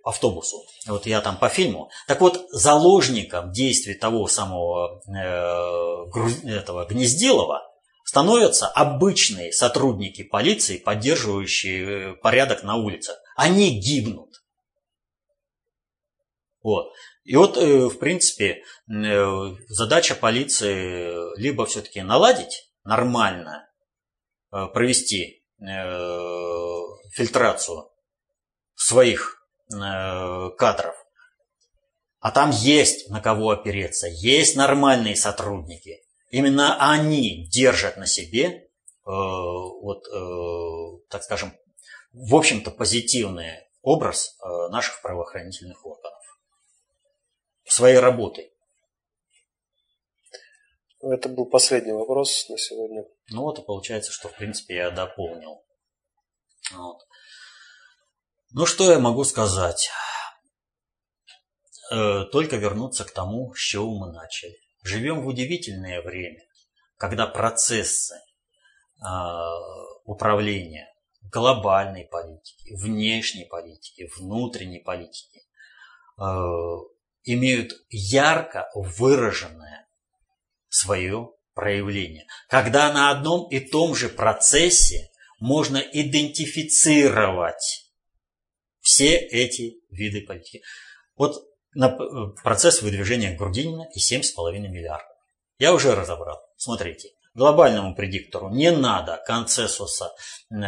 автобусу. Вот я там по фильму. Так вот, заложником действий того самого э, этого Гнездилова становятся обычные сотрудники полиции, поддерживающие э, порядок на улицах. Они гибнут. Вот. И вот, э, в принципе, э, задача полиции либо все-таки наладить нормально, провести фильтрацию своих Э, кадров. А там есть на кого опереться, есть нормальные сотрудники. Именно они держат на себе, э, вот, э, так скажем, в общем-то позитивный образ э, наших правоохранительных органов своей работой. Это был последний вопрос на сегодня. Ну вот и получается, что в принципе я дополнил. Вот. Ну что я могу сказать? Э, только вернуться к тому, с чего мы начали. Живем в удивительное время, когда процессы а, управления глобальной политики, внешней политики, внутренней политики э, имеют ярко выраженное свое проявление. Когда на одном и том же процессе можно идентифицировать все эти виды политики. Вот на процесс выдвижения Грудинина и 7,5 миллиардов. Я уже разобрал. Смотрите, глобальному предиктору не надо консенсуса э,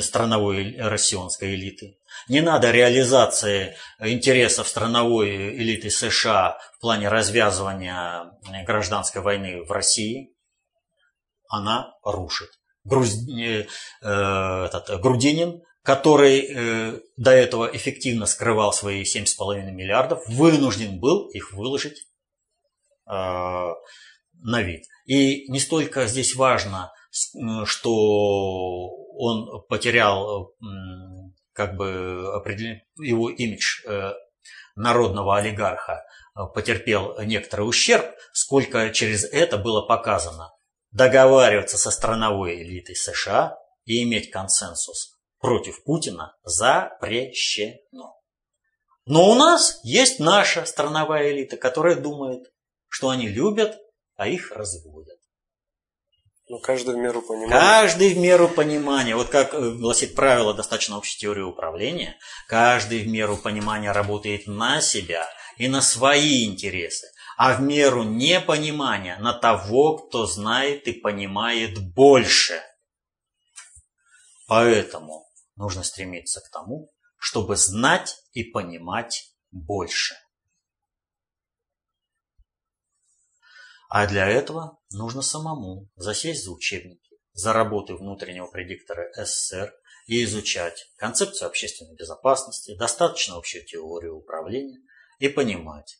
страновой россионской элиты. Не надо реализации интересов страновой элиты США в плане развязывания гражданской войны в России. Она рушит. Груз... Э, э, этот, Грудинин который э, до этого эффективно скрывал свои 7,5 миллиардов, вынужден был их выложить э, на вид. И не столько здесь важно, что он потерял как бы определен... его имидж э, народного олигарха э, потерпел некоторый ущерб, сколько через это было показано. Договариваться со страновой элитой США и иметь консенсус против Путина запрещено. Но у нас есть наша страновая элита, которая думает, что они любят, а их разводят. Ну, каждый в меру понимания. Каждый в меру понимания. Вот как э, гласит правило достаточно общей теории управления, каждый в меру понимания работает на себя и на свои интересы, а в меру непонимания на того, кто знает и понимает больше. Поэтому нужно стремиться к тому, чтобы знать и понимать больше. А для этого нужно самому засесть за учебники, за работы внутреннего предиктора СССР и изучать концепцию общественной безопасности, достаточно общую теорию управления и понимать,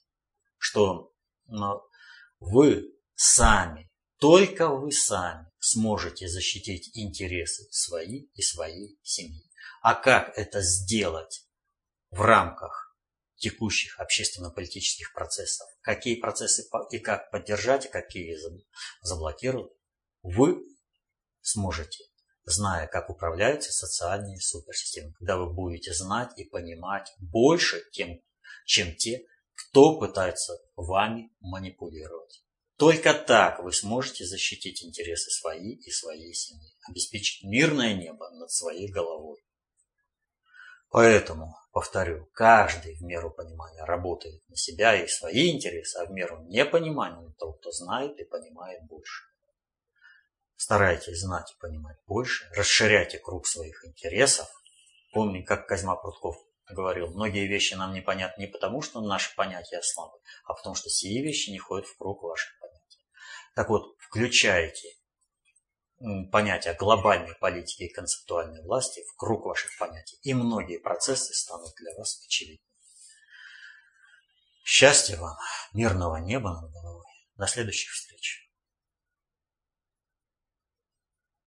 что ну, вы сами, только вы сами сможете защитить интересы свои и своей семьи. А как это сделать в рамках текущих общественно-политических процессов? Какие процессы и как поддержать, какие заблокировать? Вы сможете, зная, как управляются социальные суперсистемы, когда вы будете знать и понимать больше, тем, чем те, кто пытается вами манипулировать. Только так вы сможете защитить интересы свои и своей семьи, обеспечить мирное небо над своей головой. Поэтому, повторю, каждый в меру понимания работает на себя и свои интересы, а в меру непонимания на того, кто знает и понимает больше. Старайтесь знать и понимать больше, расширяйте круг своих интересов. Помни, как Козьма Прутков говорил, многие вещи нам непонятны не потому, что наши понятия слабы, а потому что сие вещи не ходят в круг ваших понятий. Так вот, включайте понятия глобальной политики и концептуальной власти в круг ваших понятий, и многие процессы станут для вас очевидны. Счастья вам, мирного неба над головой. До следующих встреч.